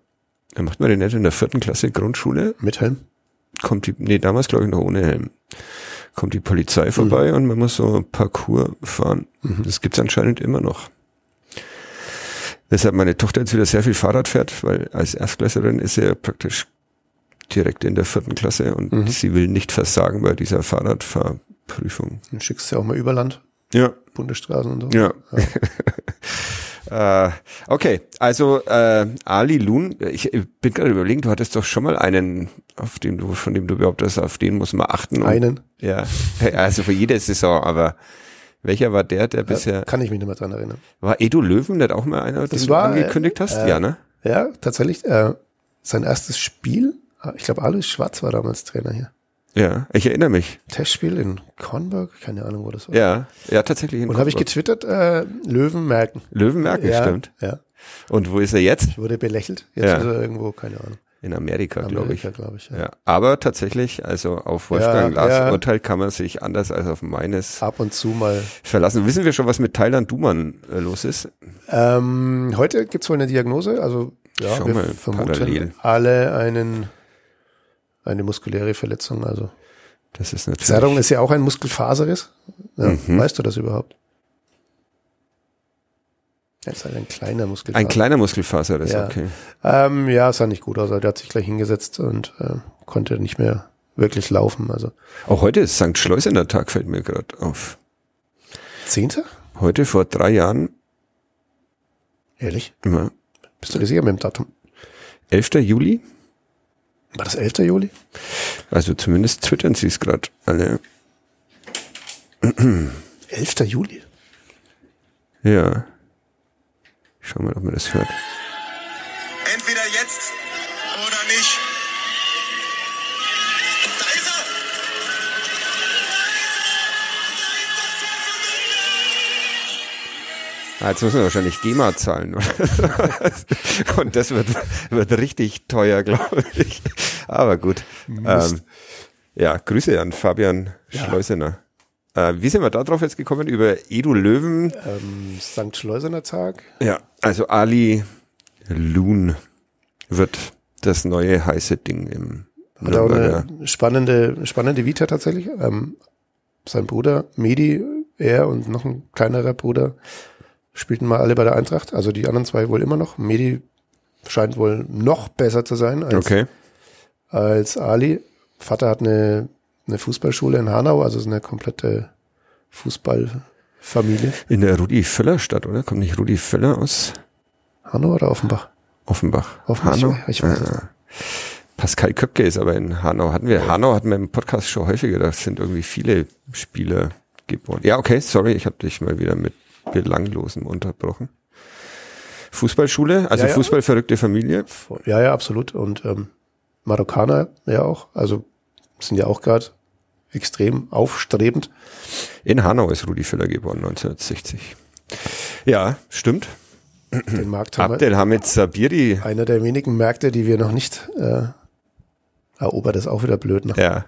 Dann macht man den nicht in der vierten Klasse Grundschule. Mit Helm? Kommt die, nee, damals glaube ich noch ohne Helm. Kommt die Polizei vorbei mhm. und man muss so Parcours fahren. Mhm. Das gibt's anscheinend immer noch. Weshalb meine Tochter jetzt wieder sehr viel Fahrrad fährt, weil als Erstklässlerin ist sie ja praktisch direkt in der vierten Klasse und mhm. sie will nicht versagen bei dieser Fahrradfahrprüfung. Dann schickst du ja auch mal Überland. Ja. Bundesstraßen und so. Ja. ja. äh, okay, also äh, Ali Loon, ich, ich bin gerade überlegen, du hattest doch schon mal einen, auf dem du, von dem du behauptest, auf den muss man achten. Einen? Ja, also für jede Saison, aber welcher war der, der bisher? Kann ich mich nicht mehr dran erinnern. War Edu Löwen nicht auch mal einer, das den war, du angekündigt hast? Äh, ja, ne? Ja, tatsächlich. Äh, sein erstes Spiel, ich glaube, Alois Schwarz war damals Trainer hier. Ja, ich erinnere mich. Testspiel in Kornberg, keine Ahnung, wo das war. Ja, ja, tatsächlich. In Und habe ich getwittert, äh, Löwen merken. Löwen merken, ja, stimmt. Ja. Und wo ist er jetzt? Ich wurde belächelt. Jetzt ja. ist er irgendwo, keine Ahnung. In Amerika, glaube ich. Glaub ich ja. ja. Aber tatsächlich, also auf Wolfgang ja, Lars ja. Urteil kann man sich anders als auf meines ab und zu mal verlassen. Wissen wir schon, was mit Thailand Duman äh, los ist? Ähm, heute gibt's wohl eine Diagnose. Also ja, Schau wir mal, vermuten parallel. alle einen eine muskuläre Verletzung. Also das ist natürlich. Zerrung ist ja auch ein Muskelfaserriss. Ja, Mhm. Weißt du das überhaupt? Das ist halt ein kleiner Muskelfaser. Ein kleiner Muskelfaser, das ja. okay. Ähm, ja, sah nicht gut aus. Also der hat sich gleich hingesetzt und äh, konnte nicht mehr wirklich laufen. Also Auch heute ist St. Schleusener Tag, fällt mir gerade auf. Zehnter? Heute vor drei Jahren, Ehrlich? ja, Bist du dir sicher mit dem Datum? 11. Juli, War das 11. Juli? also zumindest twittern sie es gerade alle. 11. Juli? Ja. Schau mal, ob man das hört. Entweder jetzt jetzt müssen wir wahrscheinlich GEMA zahlen. Und das wird, wird richtig teuer, glaube ich. Aber gut. Ähm, ja, Grüße an Fabian Schleusener. Äh, wie sind wir da drauf jetzt gekommen? Über Edu Löwen. Ähm, St. Schleusener Tag. Ja, also Ali Loon wird das neue heiße Ding im Hat auch eine spannende, spannende Vita tatsächlich. Ähm, sein Bruder Medi, er und noch ein kleinerer Bruder spielten mal alle bei der Eintracht. Also die anderen zwei wohl immer noch. Medi scheint wohl noch besser zu sein als, Okay. als Ali. Vater hat eine, eine Fußballschule in Hanau, also ist eine komplette Fußballfamilie. In der Rudi Völler Stadt, oder? Kommt nicht Rudi Völler aus Hanau oder Offenbach? Offenbach? Offenbach, Hanau? ich weiß Ah. Pascal Köpke ist aber in Hanau. Hatten wir, Hanau hatten wir im Podcast schon häufiger, da sind irgendwie viele Spieler geboren. Ja, okay, sorry, ich habe dich mal wieder mit Belanglosem unterbrochen. Fußballschule, also Ja, ja. Fußballverrückte Familie. Ja, ja, absolut. Und ähm, Marokkaner ja auch. Also sind ja auch gerade extrem aufstrebend. In Hanau ist Rudi Völler geboren, 1960. Ja, stimmt. Den Markt haben wir. Abdelhamid Sabiri. Einer der wenigen Märkte, die wir noch nicht äh, erobert ist auch wieder blöd, noch, Ja,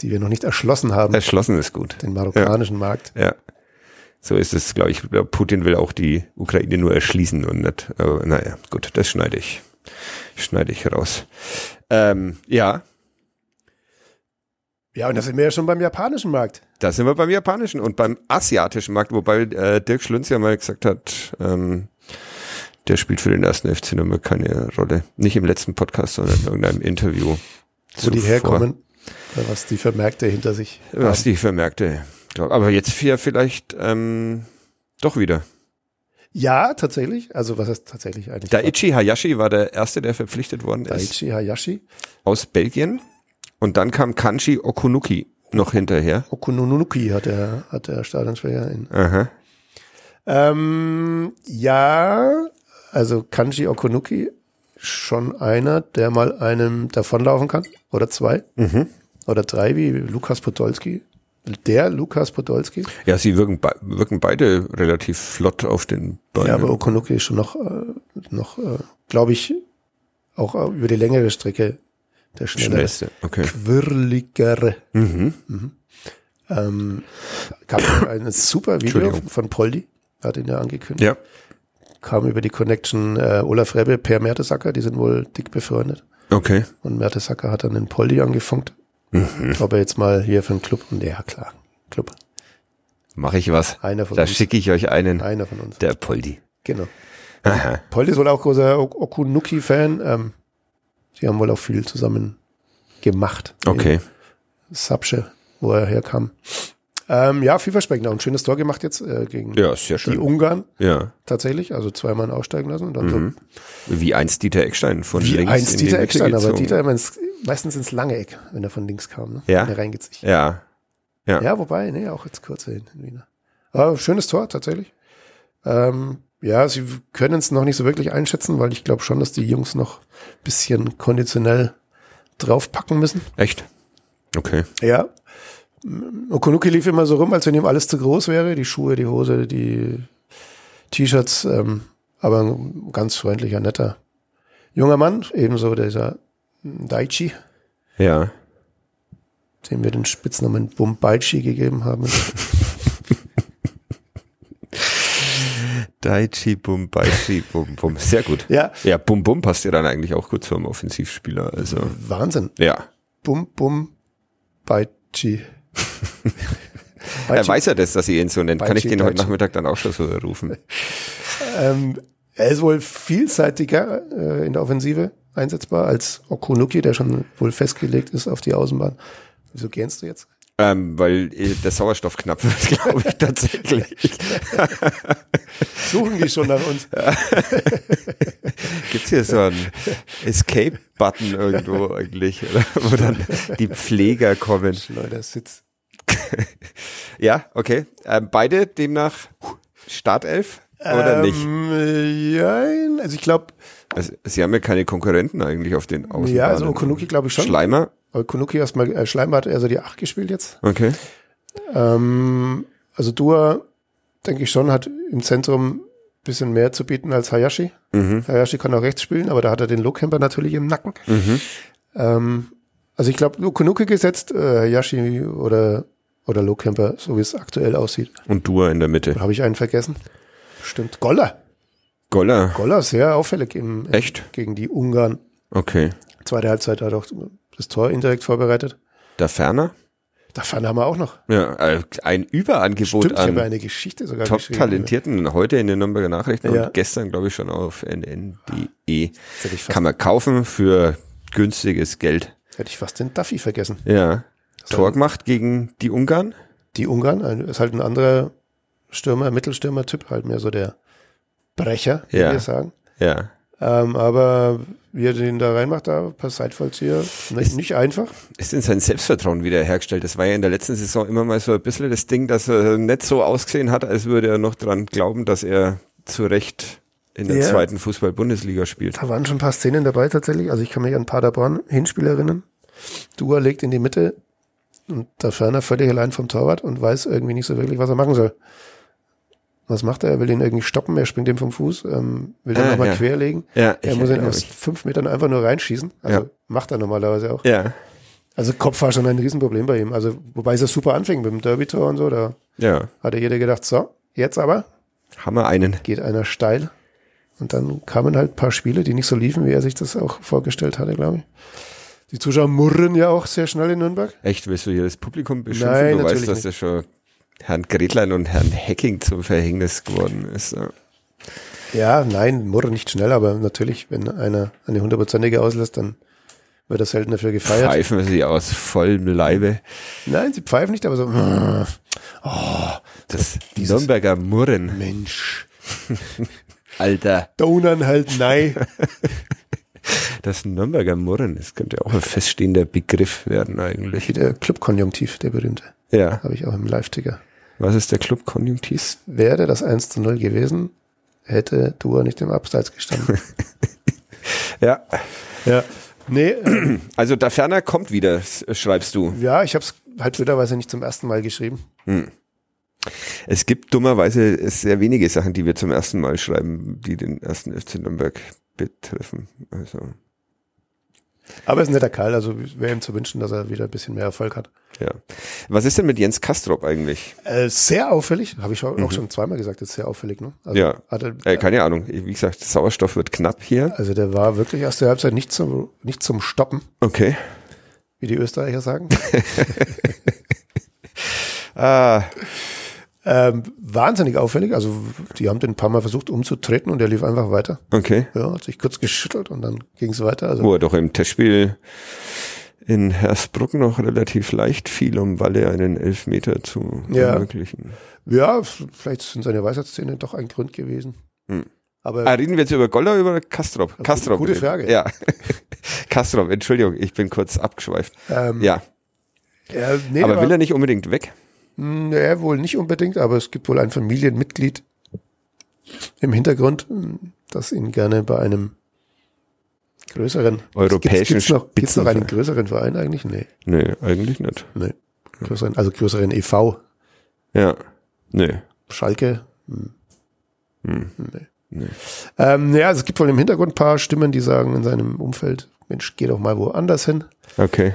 die wir noch nicht erschlossen haben, erschlossen ist gut. den marokkanischen Markt. Ja. So ist es, glaube ich. Putin will auch die Ukraine nur erschließen und nicht. Aber naja, gut, das schneide ich. Schneide ich raus. Ähm, ja, Ja, und da sind wir ja schon beim japanischen Markt. da sind wir beim japanischen und beim asiatischen Markt, wobei äh, Dirk Schlünz ja mal gesagt hat, ähm, der spielt für den ersten FC Nürnberg keine Rolle. Nicht im letzten Podcast, sondern in irgendeinem Interview. Wo die zuvor. herkommen, äh, was die für Märkte hinter sich Was haben. die für Märkte. Glaub, aber jetzt ja vielleicht ähm, doch wieder. Ja, tatsächlich. Also was heißt tatsächlich eigentlich? Daichi Hayashi war der erste, der verpflichtet worden ist. Daichi Hayashi. aus Belgien. Und dann kam Kanji Okunuki noch hinterher. Okununuki hat der, hat der Stadionsprecher in. Aha. Ähm, ja, also Kanji Okunuki, schon einer, der mal einem davonlaufen kann. Oder zwei. Mhm. Oder drei, wie Lukas Podolski. Der Lukas Podolski. Ja, sie wirken, be wirken beide relativ flott auf den Beinen. Ja, aber Okunuki ist schon noch, äh, noch äh, glaube ich, auch äh, über die längere Strecke der schnellere. Schnellste. Okay. Quirligere. Mhm. Ähm, gab ein super Video von Poldi, hat ihn ja angekündigt. Ja. Kam über die Connection äh, Olaf Rebbe, Per Mertesacker, die sind wohl dick befreundet. Okay. Und Mertesacker hat dann den Poldi angefunkt. Mhm. Ob er jetzt mal hier für einen Club, und ja klar, Club. Mache ich was. Einer von Da uns. schicke ich euch einen. Einer von uns. Der Poldi. Genau. Aha. Poldi ist wohl auch großer Ok- Okunuki-Fan. Ähm, sie haben wohl auch viel zusammen gemacht. Okay. Sapsche, wo er herkam. Ähm, ja, vielversprechend. Auch ein schönes Tor gemacht jetzt äh, gegen Ja, die. Ungarn Ja. tatsächlich. Also zweimal aussteigen lassen. Und dann Mhm. Wie einst Dieter Eckstein von so, wie links einst in die Dieter Eckstein, aber. Dieter immer ins, meistens ins lange Eck, wenn er von links kam. Ne? Ja. Wenn er reingezogen. Ja. Ja. Ja, wobei, nee, auch jetzt kurz hin in Wiener. Aber schönes Tor, tatsächlich. Ähm, ja, sie können es noch nicht so wirklich einschätzen, weil ich glaube schon, dass die Jungs noch bisschen konditionell draufpacken müssen. Echt? Okay. Ja. Okunuki lief immer so rum, als wenn ihm alles zu groß wäre. Die Schuhe, die Hose, die T-Shirts, ähm, aber ein ganz freundlicher, netter junger Mann, ebenso dieser Daichi, Ja. dem wir den Spitznamen Bumbaichi gegeben haben. Daichi Bum Baichi Bum Bum. Sehr gut. ja, Ja, Bum Bum passt ja dann eigentlich auch gut zum Offensivspieler. Also, Wahnsinn. ja. Bum Bum Baichi. Er weiß ja das, dass ihr ihn so nennt. Kann ich den heute. Nachmittag dann auch schon so rufen? ähm, er ist wohl vielseitiger äh, in der Offensive einsetzbar als Okunuki, der schon wohl festgelegt ist auf die Außenbahn. Wieso gähnst du jetzt? Ähm, weil äh, der Sauerstoff knapp wird, glaube ich, tatsächlich. Suchen die schon nach uns. Gibt's hier so einen Escape-Button irgendwo eigentlich, oder? wo dann die Pfleger kommen? Schleudersitz. Ja, okay. Ähm, beide demnach Startelf oder nicht? Ähm, ja, also ich glaube, Also, sie haben ja keine Konkurrenten eigentlich auf den Außenbahnen. ja, also Okunuki glaube ich schon. Schleimer? Okunuki erstmal, äh, Schleimer hat also die 8 gespielt jetzt. Okay. Ähm, also Dua, denke ich schon, hat im Zentrum bisschen mehr zu bieten als Hayashi. Mhm. Hayashi kann auch rechts spielen, aber da hat er den Lowcamper natürlich im Nacken. Mhm. Ähm, also ich glaube, Okunuki gesetzt, äh, Hayashi oder, oder Lowcamper, so wie es aktuell aussieht. Und Dua in der Mitte. Habe ich einen vergessen? Stimmt. Goller. Goller. Goller, sehr auffällig im, im, Echt? gegen die Ungarn. Okay. Zweite Halbzeit hat auch das Tor indirekt vorbereitet. Da Ferner? Da haben wir auch noch. Ja, äh, ein Überangebot Stimmt, ich habe an eine Geschichte sogar top talentierten heute in den Nürnberger Nachrichten Ja. und gestern glaube ich schon auf nn.de. Fast, Kann man kaufen für günstiges Geld. hätte ich fast den Duffy vergessen. Ja. Tor gemacht gegen die Ungarn? Die Ungarn, ein, ist halt ein anderer Stürmer, Mittelstürmer-Typ, halt mehr so der Brecher, wie Ja. wir sagen. Ja. Ähm, aber wie er den da reinmacht, da per Seitfallzieher, nicht, nicht einfach. Ist denn sein Selbstvertrauen wieder hergestellt? Das war ja in der letzten Saison immer mal so ein bisschen das Ding, dass er nicht so ausgesehen hat, als würde er noch dran glauben, dass er zu Recht in der Ja. zweiten Fußball-Bundesliga spielt. Da waren schon ein paar Szenen dabei tatsächlich. Also ich kann mich an Paderborn Hinspiel erinnern. Dua legt in die Mitte und da Ferner völlig allein vom Torwart und weiß irgendwie nicht so wirklich, was er machen soll. Was macht er? Er will ihn irgendwie stoppen, er springt ihm vom Fuß, ähm, will dann Ah, nochmal ja. querlegen. Ja, Er ich muss ihn aus mich. fünf Metern einfach nur reinschießen. Also Ja. macht er normalerweise auch. Ja, Also Kopf war schon ein Riesenproblem bei ihm. Also wobei es ja super anfing mit dem Derby-Tor und so, da ja. hatte jeder gedacht, so, jetzt aber wir einen. geht einer steil. Und dann kamen halt ein paar Spiele, die nicht so liefen, wie er sich das auch vorgestellt hatte, glaube ich. Die Zuschauer murren ja auch sehr schnell in Nürnberg. Echt, willst du hier das Publikum beschimpfen? Nein, du weißt, dass nicht. das schon Herrn Gretlein und Herrn Hacking zum Verhängnis geworden ist. Ja. Ja, nein, murren nicht schnell, aber natürlich, wenn einer eine hundertprozentige auslässt, dann wird er selten dafür gefeiert. Pfeifen sie aus vollem Leibe. Nein, sie pfeifen nicht, aber so, oh, Das Dieses- Nürnberger Murren. Mensch, Alter. Donern halt nein. Das Nürnberger Murren, das könnte auch ein feststehender Begriff werden eigentlich. Der Clubkonjunktiv, der berühmte. Ja. Habe ich auch im Live-Ticker. Was ist der Club Konjunktiv? Wäre das 1 zu 0 gewesen, hätte Dua nicht im Abseits gestanden. Ja. ja. Nee, äh, Also da ferner kommt wieder, schreibst du. ja, ich habe es halt blöderweise nicht zum ersten Mal geschrieben. Es gibt dummerweise sehr wenige Sachen, die wir zum ersten Mal schreiben, die den ersten FC Nürnberg betreffen. Also, Aber es ist ein netter Kerl, also wäre ihm zu wünschen, dass er wieder ein bisschen mehr Erfolg hat. ja. Was ist denn mit Jens Kastrop eigentlich? Äh, sehr auffällig, habe ich auch auch schon zweimal gesagt, ist sehr auffällig, ne? Also, Ja. Hatte, Äh, keine Ahnung. Wie gesagt, Sauerstoff wird knapp hier. also der war wirklich erste Halbzeit nicht zum, nicht zum Stoppen, Okay. wie die Österreicher sagen. Ah, ähm, wahnsinnig auffällig, also die haben den ein paar Mal versucht umzutreten und er lief einfach weiter. okay. Ja, hat sich kurz geschüttelt und dann ging es weiter. Also Wo er doch im Testspiel in Hersbruck noch relativ leicht fiel, um Walle einen Elfmeter zu Ja. ermöglichen. ja, vielleicht sind seine Weisheitszähne doch ein Grund gewesen. Hm. Aber Ah, reden wir jetzt über Goller oder über Kastrop? Kastrop. gute Frage. Ja. Kastrop, Entschuldigung, ich bin kurz abgeschweift. ähm, Ja, ja, nee, aber der will er nicht unbedingt weg? Nee, wohl nicht unbedingt, aber es gibt wohl ein Familienmitglied im Hintergrund, das ihn gerne bei einem größeren Europäischen gibt's, gibt's noch, gibt's noch einen größeren Verein eigentlich? Nee, Nee, eigentlich nicht. nee. Größeren, also größeren EV. Ja. Nee. Schalke. Hm. Hm. Nee. Nee. Ähm, ja, also es gibt wohl im Hintergrund ein paar Stimmen, die sagen in seinem Umfeld, Mensch, geh doch mal woanders hin. Okay.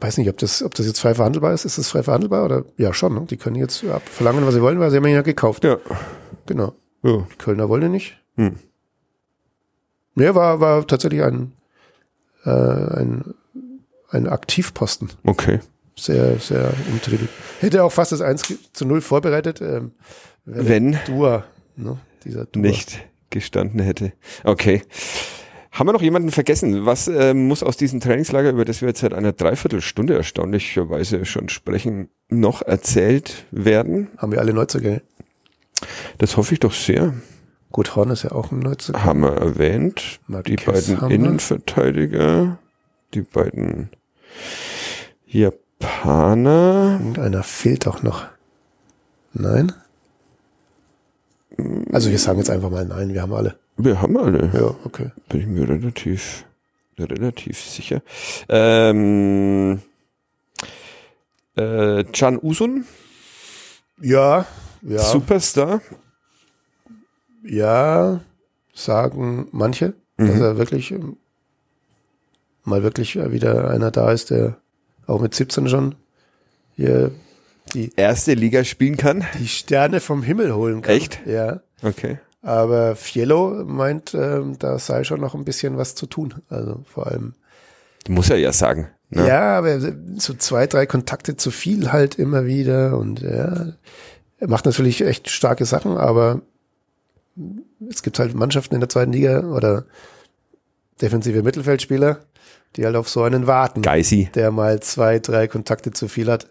Weiß nicht, ob das, ob das jetzt frei verhandelbar ist. Ist das frei verhandelbar? Oder ja, schon. Ne? Die können jetzt ja, verlangen, was sie wollen, weil sie haben ihn ja gekauft. Ja. Genau. ja. Die Kölner wollen ihn nicht. Hm. Nee, war, war tatsächlich ein, äh, ein, ein Aktivposten. Okay. Sehr, sehr umtriebig. Hätte auch fast das 1 zu 0 vorbereitet, ähm, Wenn? Dua. Ne? dieser Tour. nicht gestanden hätte. Okay. Haben wir noch jemanden vergessen? Was äh, muss aus diesem Trainingslager, über das wir jetzt seit einer Dreiviertelstunde erstaunlicherweise schon sprechen, noch erzählt werden? Haben wir alle Neuzugänge? Das hoffe ich doch sehr. Gut, Horn ist ja auch ein Neuzugang. Haben wir erwähnt. Marquez die beiden wir. Innenverteidiger, die beiden Japaner. Irgendeiner fehlt doch noch. Nein? Also wir sagen jetzt einfach mal nein, wir haben alle. Wir haben alle. Ja, okay. Bin ich mir relativ, relativ sicher. Ähm, äh, Can Usun, Ja, ja, Superstar. ja, sagen manche, dass Mhm. er wirklich ähm, mal wirklich wieder einer da ist, der auch mit 17 schon hier die, Erste Liga spielen kann. die Sterne vom Himmel holen kann. Echt? Ja. Okay. Aber Fiello meint, ähm, da sei schon noch ein bisschen was zu tun. Also vor allem. Muss er ja sagen. Ne? Ja, aber so zwei, drei Kontakte zu viel halt immer wieder und ja, er macht natürlich echt starke Sachen, aber es gibt halt Mannschaften in der zweiten Liga oder defensive Mittelfeldspieler, die halt auf so einen warten, Geisi. der mal zwei, drei Kontakte zu viel hat.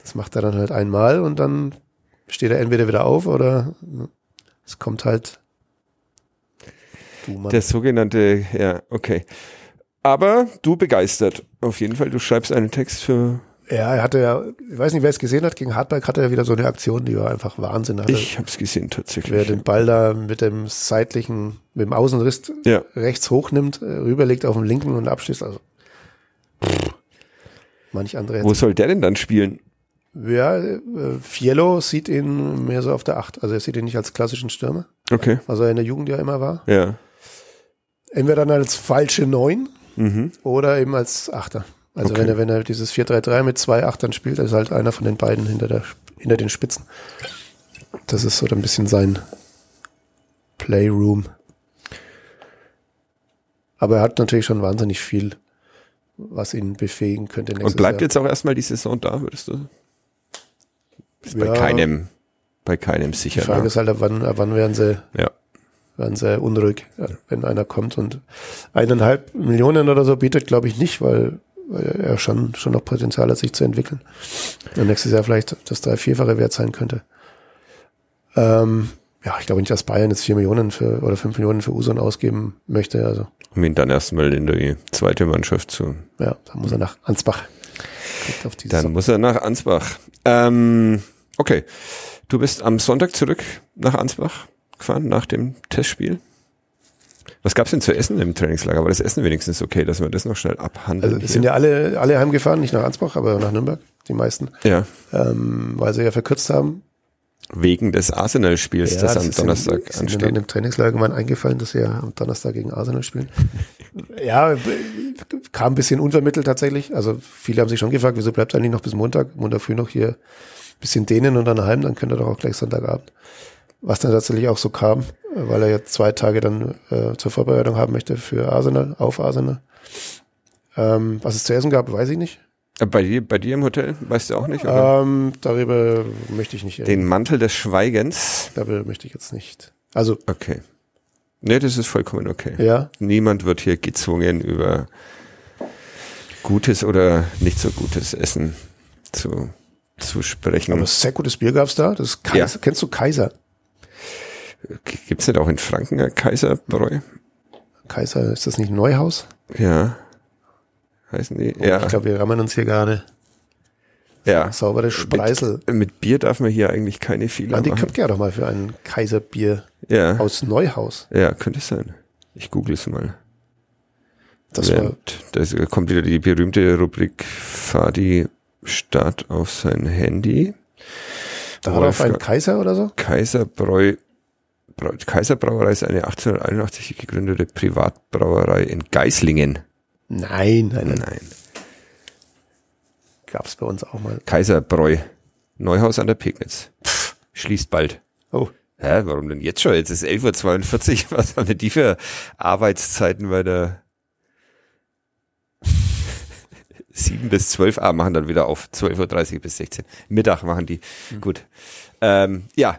Das macht er dann halt einmal und dann steht er entweder wieder auf oder es kommt halt du. Der sogenannte, ja, okay. Aber du begeistert. Auf jeden Fall, du schreibst einen Text für. Ja, er hatte ja, ich weiß nicht, wer es gesehen hat, gegen Hartberg hatte er wieder so eine Aktion, die war einfach Wahnsinn. Also, Ich hab's gesehen tatsächlich. wer den Ball da mit dem seitlichen, mit dem Außenriss Ja. rechts hochnimmt, äh, rüberlegt auf den linken und abschließt. Also pff, manch andere Wo soll der denn dann spielen? Ja, äh, Fiello sieht ihn mehr so auf der Acht. Also er sieht ihn nicht als klassischen Stürmer, Okay. was er in der Jugend ja immer war. Ja. Entweder dann als falsche Neun Mhm. oder eben als Achter. Also Okay. wenn er, wenn er dieses 4-3-3 mit zwei Achtern spielt, ist halt einer von den beiden hinter der, hinter den Spitzen. Das ist so ein bisschen sein Playroom. Aber er hat natürlich schon wahnsinnig viel, was ihn befähigen könnte. Und bleibt Jahr. jetzt auch erstmal die Saison da, würdest du? Ist bei Ja. keinem, bei keinem Die sicher. Frage ne? ist halt, ab wann, ab wann werden sie, Ja. werden sie unruhig, wenn einer kommt und eineinhalb Millionen oder so bietet, glaube ich nicht, weil, weil er schon, schon noch Potenzial hat, sich zu entwickeln. Und nächstes Jahr vielleicht das drei-, vierfache wert sein könnte. Ähm, ja, ich glaube nicht, dass Bayern jetzt vier Millionen für, oder fünf Millionen für Uson ausgeben möchte. Also, Um ihn dann erstmal in die zweite Mannschaft zu. ja, da muss er nach Ansbach. Die Dann Saison. muss er nach Ansbach. Ähm, okay. Du bist am Sonntag zurück nach Ansbach gefahren, nach dem Testspiel. Was gab's denn zu essen im Trainingslager? War das Essen wenigstens okay, dass wir das noch schnell abhandeln? also, es sind ja alle, alle heimgefahren, nicht nach Ansbach, aber nach Nürnberg, die meisten, ja. ähm, weil sie ja verkürzt haben. Wegen des Arsenal-Spiels, das am ist Donnerstag in, ist ansteht. im Trainingslager mal eingefallen, dass sie ja am Donnerstag gegen Arsenal spielen. ja, kam ein bisschen unvermittelt tatsächlich. Also viele haben sich schon gefragt, wieso bleibt eigentlich noch bis Montag, Montag früh noch hier bisschen dehnen und dann heim, dann könnt ihr doch auch gleich Sonntagabend. Was dann tatsächlich auch so kam, äh, weil er jetzt zwei Tage dann äh, zur Vorbereitung haben möchte für Arsenal, auf Arsenal. Ähm, was es zu essen gab, weiß ich nicht. Äh, Bei dir, bei dir im Hotel, weißt du auch nicht? Oder? Ähm, darüber möchte ich nicht reden. Den Mantel des Schweigens. Darüber möchte ich jetzt nicht. Also, Okay. Nee, das ist vollkommen okay. ja, Niemand wird hier gezwungen, über gutes oder nicht so gutes Essen zu, zu sprechen. aber sehr gutes Bier gab's da. Das Kaiser. Ja. Kennst du Kaiser? Gibt's nicht auch in Franken Kaiserbräu? Kaiser, ist das nicht Neuhaus? Ja. Heißen die? Ja. Ich glaube, wir rammen uns hier gerade ja. saubere Spreisel. Mit, mit Bier darf man hier eigentlich keine Fehler Andi machen. Köpke ja doch mal für ein Kaiserbier Ja. aus Neuhaus. ja, könnte sein. Ich google es mal. Das war, da kommt wieder die berühmte Rubrik Fadi Start auf sein Handy. da war auf ein Kaiser oder so? Kaiserbräu, Brau- Kaiserbrauerei ist eine 1881 gegründete Privatbrauerei in Geislingen. Nein, nein, nein. Nein. Gab's bei uns auch mal. Kaiserbräu. Neuhaus an der Pegnitz. Schließt bald. Oh, Hä, warum denn jetzt schon? Jetzt ist 11.42 Uhr. Was haben denn die für Arbeitszeiten bei der 7 bis 12 Uhr machen dann wieder auf. 12.30 Uhr bis 16. Mittag machen die. Gut. Ähm, ja.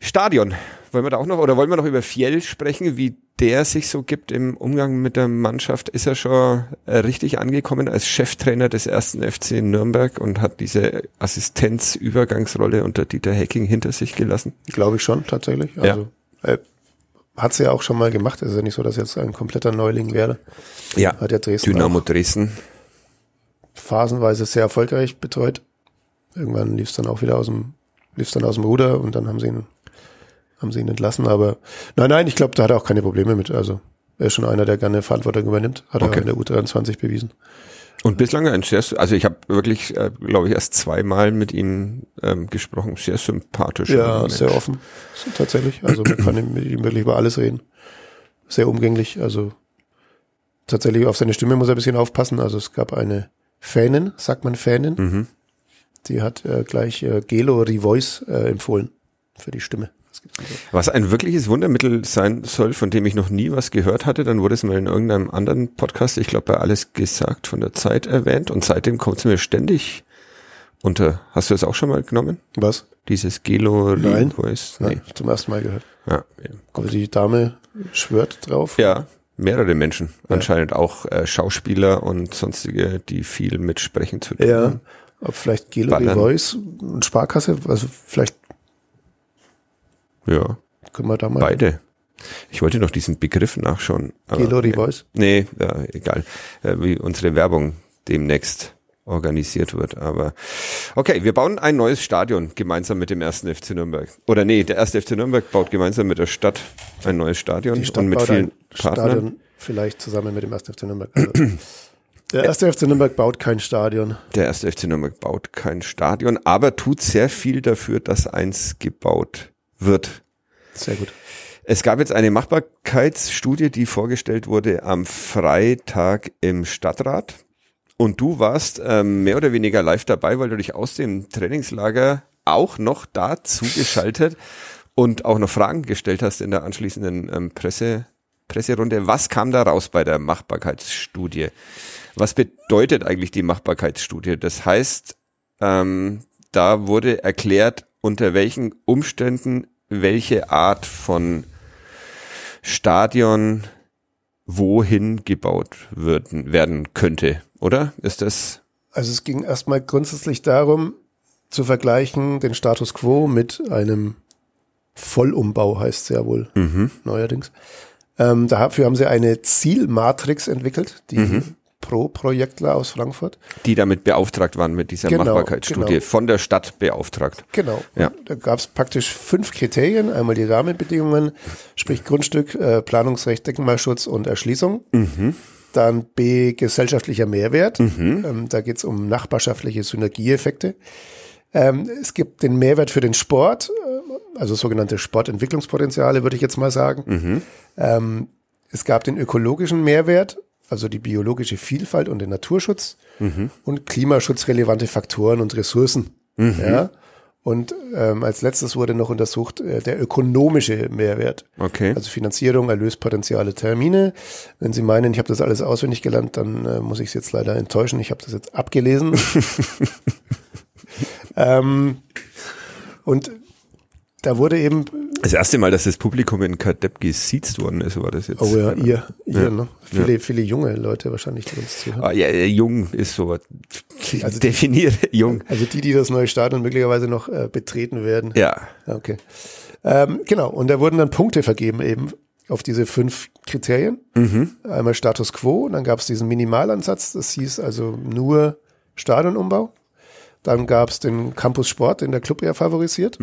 Stadion. wollen wir da auch noch, oder wollen wir noch über Fjell sprechen, wie der sich so gibt im Umgang mit der Mannschaft? Ist er schon äh, richtig angekommen als Cheftrainer des ersten FC Nürnberg und hat diese Assistenzübergangsrolle unter Dieter Hecking hinter sich gelassen? Glaube ich schon, tatsächlich. Also, ja. äh, hat es ja auch schon mal gemacht. Es ist ja nicht so, dass jetzt ein kompletter Neuling wäre. Ja. Hat ja Dresden Dynamo Dresden. Phasenweise sehr erfolgreich betreut. Irgendwann lief es dann auch wieder aus dem, lief dann aus dem Ruder und dann haben sie ihn, haben sie ihn entlassen. Aber nein, nein, ich glaube, da hat er auch keine Probleme mit. Also er ist schon einer, der gerne Verantwortung übernimmt. Hat okay. er in der U23 bewiesen. Und bislang ein sehr, also ich habe wirklich, äh, glaube ich, erst zweimal mit ihm ähm, gesprochen. Sehr sympathisch. Ja, Mensch. sehr offen. Tatsächlich. Also man kann mit ihm wirklich über alles reden. Sehr umgänglich. Also tatsächlich auf seine Stimme muss er ein bisschen aufpassen. Also es gab eine Fanin, sagt man Fanin. Mhm. Die hat äh, gleich äh, Gelo Revoice äh, empfohlen für die Stimme. Was ein wirkliches Wundermittel sein soll, von dem ich noch nie was gehört hatte, dann wurde es mal in irgendeinem anderen Podcast, ich glaube bei Alles gesagt, von der Zeit erwähnt und seitdem kommt es mir ständig unter. Hast du das auch schon mal genommen? Was? Dieses Gelo Nein, Voice? Nee. Nein, zum ersten Mal gehört. Ja, ja. Aber die Dame schwört drauf. Ja, mehrere Menschen. Ja. Anscheinend auch äh, Schauspieler und sonstige, die viel mit Sprechen zu tun ja. haben. Ob vielleicht Gelo Voice und Sparkasse, also vielleicht ja. Können wir da mal. Beide. Ich wollte noch diesen Begriff nachschauen. Gelori Voice? Nee, ja, egal. Äh, wie unsere Werbung demnächst organisiert wird. Aber okay, wir bauen ein neues Stadion gemeinsam mit dem ersten FC Nürnberg. Oder nee, der erste FC Nürnberg baut gemeinsam mit der Stadt ein neues Stadion Die Stadt und mit baut vielen ein Partnern. Stadion vielleicht zusammen mit dem ersten FC Nürnberg. Also, der erste FC Nürnberg baut kein Stadion. Der erste FC Nürnberg baut kein Stadion, aber tut sehr viel dafür, dass eins gebaut wird. Sehr gut. Es gab jetzt eine Machbarkeitsstudie, die vorgestellt wurde am Freitag im Stadtrat. Und du warst ähm, mehr oder weniger live dabei, weil du dich aus dem Trainingslager auch noch dazu geschaltet und auch noch Fragen gestellt hast in der anschließenden ähm, Presse, Presserunde. Was kam da raus bei der Machbarkeitsstudie? Was bedeutet eigentlich die Machbarkeitsstudie? Das heißt, ähm, da wurde erklärt, unter welchen Umständen welche Art von Stadion wohin gebaut würden, werden könnte, oder? Ist das? Also es ging erstmal grundsätzlich darum, zu vergleichen den Status quo mit einem Vollumbau, heißt es ja wohl mhm. neuerdings. Ähm, dafür haben sie eine Zielmatrix entwickelt, die mhm. Pro-Projektler aus Frankfurt. Die damit beauftragt waren mit dieser Genau, Machbarkeitsstudie, genau. von der Stadt beauftragt. Genau. Ja. Da gab es praktisch fünf Kriterien. Einmal die Rahmenbedingungen, sprich Grundstück, äh, Planungsrecht, Denkmalschutz und Erschließung. Dann B, gesellschaftlicher Mehrwert. Ähm, da geht es um nachbarschaftliche Synergieeffekte. Ähm, es gibt den Mehrwert für den Sport, äh, also sogenannte Sportentwicklungspotenziale, würde ich jetzt mal sagen. Ähm, es gab den ökologischen Mehrwert, also die biologische Vielfalt und den Naturschutz und klimaschutzrelevante Faktoren und Ressourcen. Ja. Und ähm, als letztes wurde noch untersucht äh, der ökonomische Mehrwert. Okay. Also Finanzierung, Erlöspotenziale, Termine. Wenn Sie meinen, ich habe das alles auswendig gelernt, dann äh, muss ich Sie jetzt leider enttäuschen. Ich habe das jetzt abgelesen. ähm, und da wurde eben, Das erste Mal, dass das Publikum in Kadepp gesiezt worden ist, war das jetzt. oh ja, ihr, ihr, Ja. ne? Viele, viele junge Leute wahrscheinlich, die uns zuhören. Ah, ja, jung ist so. Also definiere jung. Also die, die das neue Stadion möglicherweise noch äh, betreten werden. Ja. Ja, Okay. Ähm, genau, und da wurden dann Punkte vergeben eben auf diese fünf Kriterien. Einmal Status Quo, und dann gab es diesen Minimalansatz, das hieß also nur Stadionumbau. Dann gab es den Campus Sport, den der Club eher favorisiert.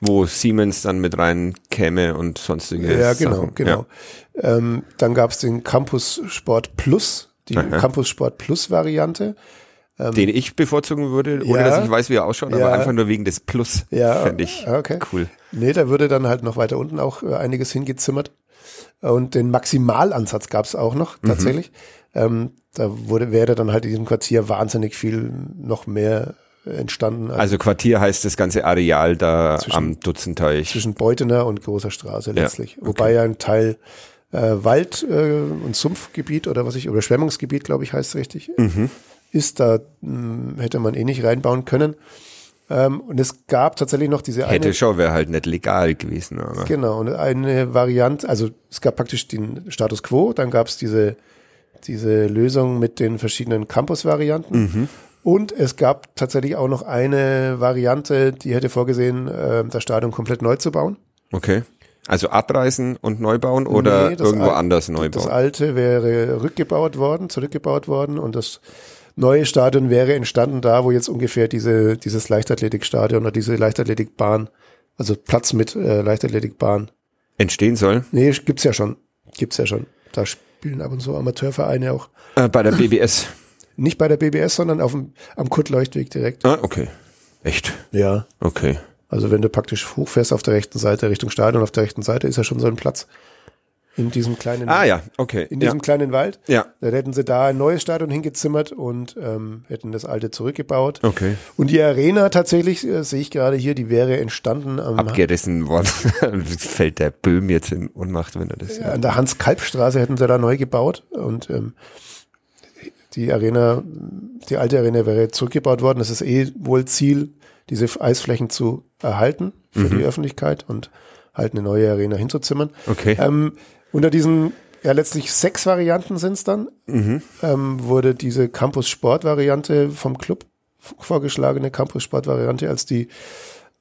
Wo Siemens dann mit rein käme und sonstige Ja, genau, Sachen. genau. Ähm, dann gab es den Campus Sport Plus, die Aha. Campus Sport Plus Variante. Ja. Den ich bevorzugen würde, ohne Ja. dass ich weiß, wie er ausschaut, Ja. aber einfach nur wegen des Plus. Ja, Fände ich okay. cool. Nee, da würde dann halt noch weiter unten auch äh, einiges hingezimmert. Und den Maximalansatz gab es auch noch Mhm. tatsächlich. Ähm, da wurde, wäre dann halt in diesem Quartier wahnsinnig viel noch mehr entstanden. Also Also Quartier heißt das ganze Areal da Zwischen- am Dutzenteich. zwischen Beutener und Großer Straße Ja, letztlich. Wobei ja ein Teil äh, Wald- äh, und Sumpfgebiet oder was ich, Überschwemmungsgebiet, glaube ich, heißt es richtig, Mhm. ist. Da mh, hätte man eh nicht reinbauen können. Ähm, und es gab tatsächlich noch diese Hätte eine. schon, wäre halt nicht legal gewesen. Aber. Genau, und eine Variante, also es gab praktisch den Status quo, dann gab es diese, diese Lösung mit den verschiedenen Campus-Varianten. Mhm. Und es gab tatsächlich auch noch eine Variante, die hätte vorgesehen, äh, das Stadion komplett neu zu bauen. Okay. Also abreißen und neu bauen oder Nee, das irgendwo Al- anders neu Das bauen? alte wäre rückgebaut worden, zurückgebaut worden und das neue Stadion wäre entstanden da, wo jetzt ungefähr diese, dieses Leichtathletikstadion oder diese Leichtathletikbahn, also Platz mit äh, Leichtathletikbahn. Entstehen soll? Nee, gibt's ja schon. Gibt's ja schon. Da spielen ab und zu Amateurvereine auch. Äh, bei der BBS. Nicht bei der BBS, sondern auf dem, am Kurt-Leuchtweg direkt. ah, okay. Echt? Ja. Okay. Also wenn du praktisch hochfährst auf der rechten Seite Richtung Stadion, auf der rechten Seite ist ja schon so ein Platz in diesem kleinen, Ah ja, okay. in ja. diesem kleinen Wald. ja, Dann hätten sie da ein neues Stadion hingezimmert und ähm, hätten das alte zurückgebaut. okay. Und die Arena tatsächlich, äh, sehe ich gerade hier, die wäre entstanden am, Abgerissen worden. Fällt der Böhm jetzt in Unmacht, wenn er das an der Hans-Kalb-Straße hätten sie da neu gebaut und ähm, die Arena, die alte Arena wäre zurückgebaut worden. Das ist eh wohl Ziel, diese Eisflächen zu erhalten für die Öffentlichkeit und halt eine neue Arena hinzuzimmern. Okay. Ähm, unter diesen, ja letztlich sechs Varianten sind es dann, ähm, wurde diese Campus-Sport-Variante vom Club vorgeschlagene Campus-Sport-Variante als die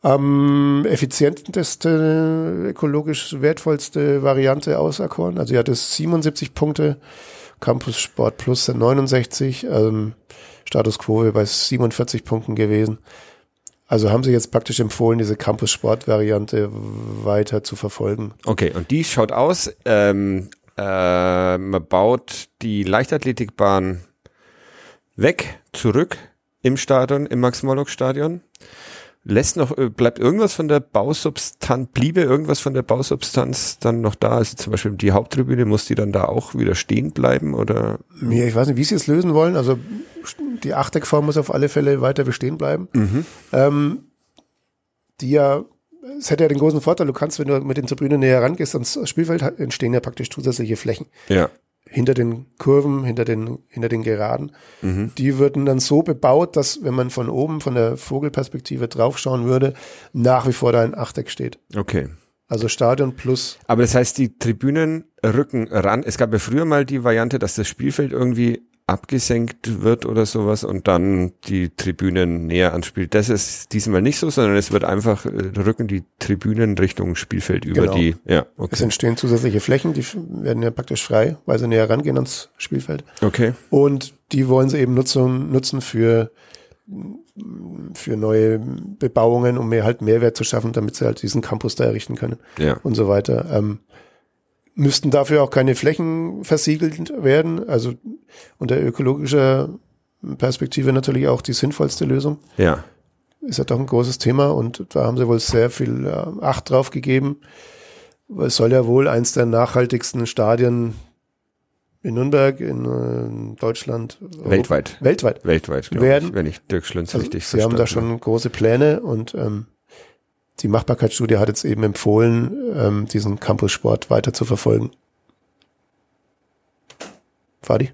am effizienteste, ökologisch wertvollste Variante auserkoren. Also sie hatte 77 Punkte, Campus Sport Plus sind 69, ähm, Status Quo bei 47 Punkten gewesen. Also haben sie jetzt praktisch empfohlen, diese Campus Sport Variante weiter zu verfolgen. Okay, und die schaut aus, ähm, äh, man baut die Leichtathletikbahn weg, zurück im Stadion, im Max-Morlock-Stadion. Lässt noch, äh, bleibt irgendwas von der Bausubstanz, bliebe irgendwas von der Bausubstanz dann noch da? Also zum Beispiel die Haupttribüne, muss die dann da auch wieder stehen bleiben oder? Ja, ich weiß nicht, wie sie es lösen wollen. Also die Achteckform muss auf alle Fälle weiter bestehen bleiben. Ähm, die ja, es hätte ja den großen Vorteil, du kannst, wenn du mit den Tribünen näher rangehst ans Spielfeld, entstehen ja praktisch zusätzliche Flächen Ja. Hinter den Kurven, hinter den, hinter den Geraden. Die würden dann so bebaut, dass, wenn man von oben, von der Vogelperspektive draufschauen würde, nach wie vor da ein Achteck steht. Okay. Also Stadion plus, Aber das heißt, die Tribünen rücken ran. Es gab ja früher mal die Variante, dass das Spielfeld irgendwie abgesenkt wird oder sowas und dann die Tribünen näher anspielt. Das ist diesmal nicht so, sondern es wird einfach, äh, rücken die Tribünen Richtung Spielfeld über Genau. die, ja, es okay. entstehen zusätzliche Flächen, die werden ja praktisch frei, weil sie näher rangehen ans Spielfeld. Okay. Und die wollen sie eben nutzen, nutzen für, für neue Bebauungen, um mehr halt Mehrwert zu schaffen, damit sie halt diesen Campus da errichten können Ja. und so weiter. Ähm, müssten dafür auch keine Flächen versiegelt werden. Also unter ökologischer Perspektive natürlich auch die sinnvollste Lösung. Ja. Ist ja doch ein großes Thema und da haben sie wohl sehr viel äh, Acht drauf gegeben. Es soll ja wohl eins der nachhaltigsten Stadien in Nürnberg, in äh, Deutschland. Weltweit. Weltweit. Weltweit, glaube Werden- ich, wenn ich Dirk Schlünz Also, richtig sie haben da schon große Pläne und ähm, die Machbarkeitsstudie hat jetzt eben empfohlen, ähm, diesen Campus-Sport weiter zu verfolgen. Fadi?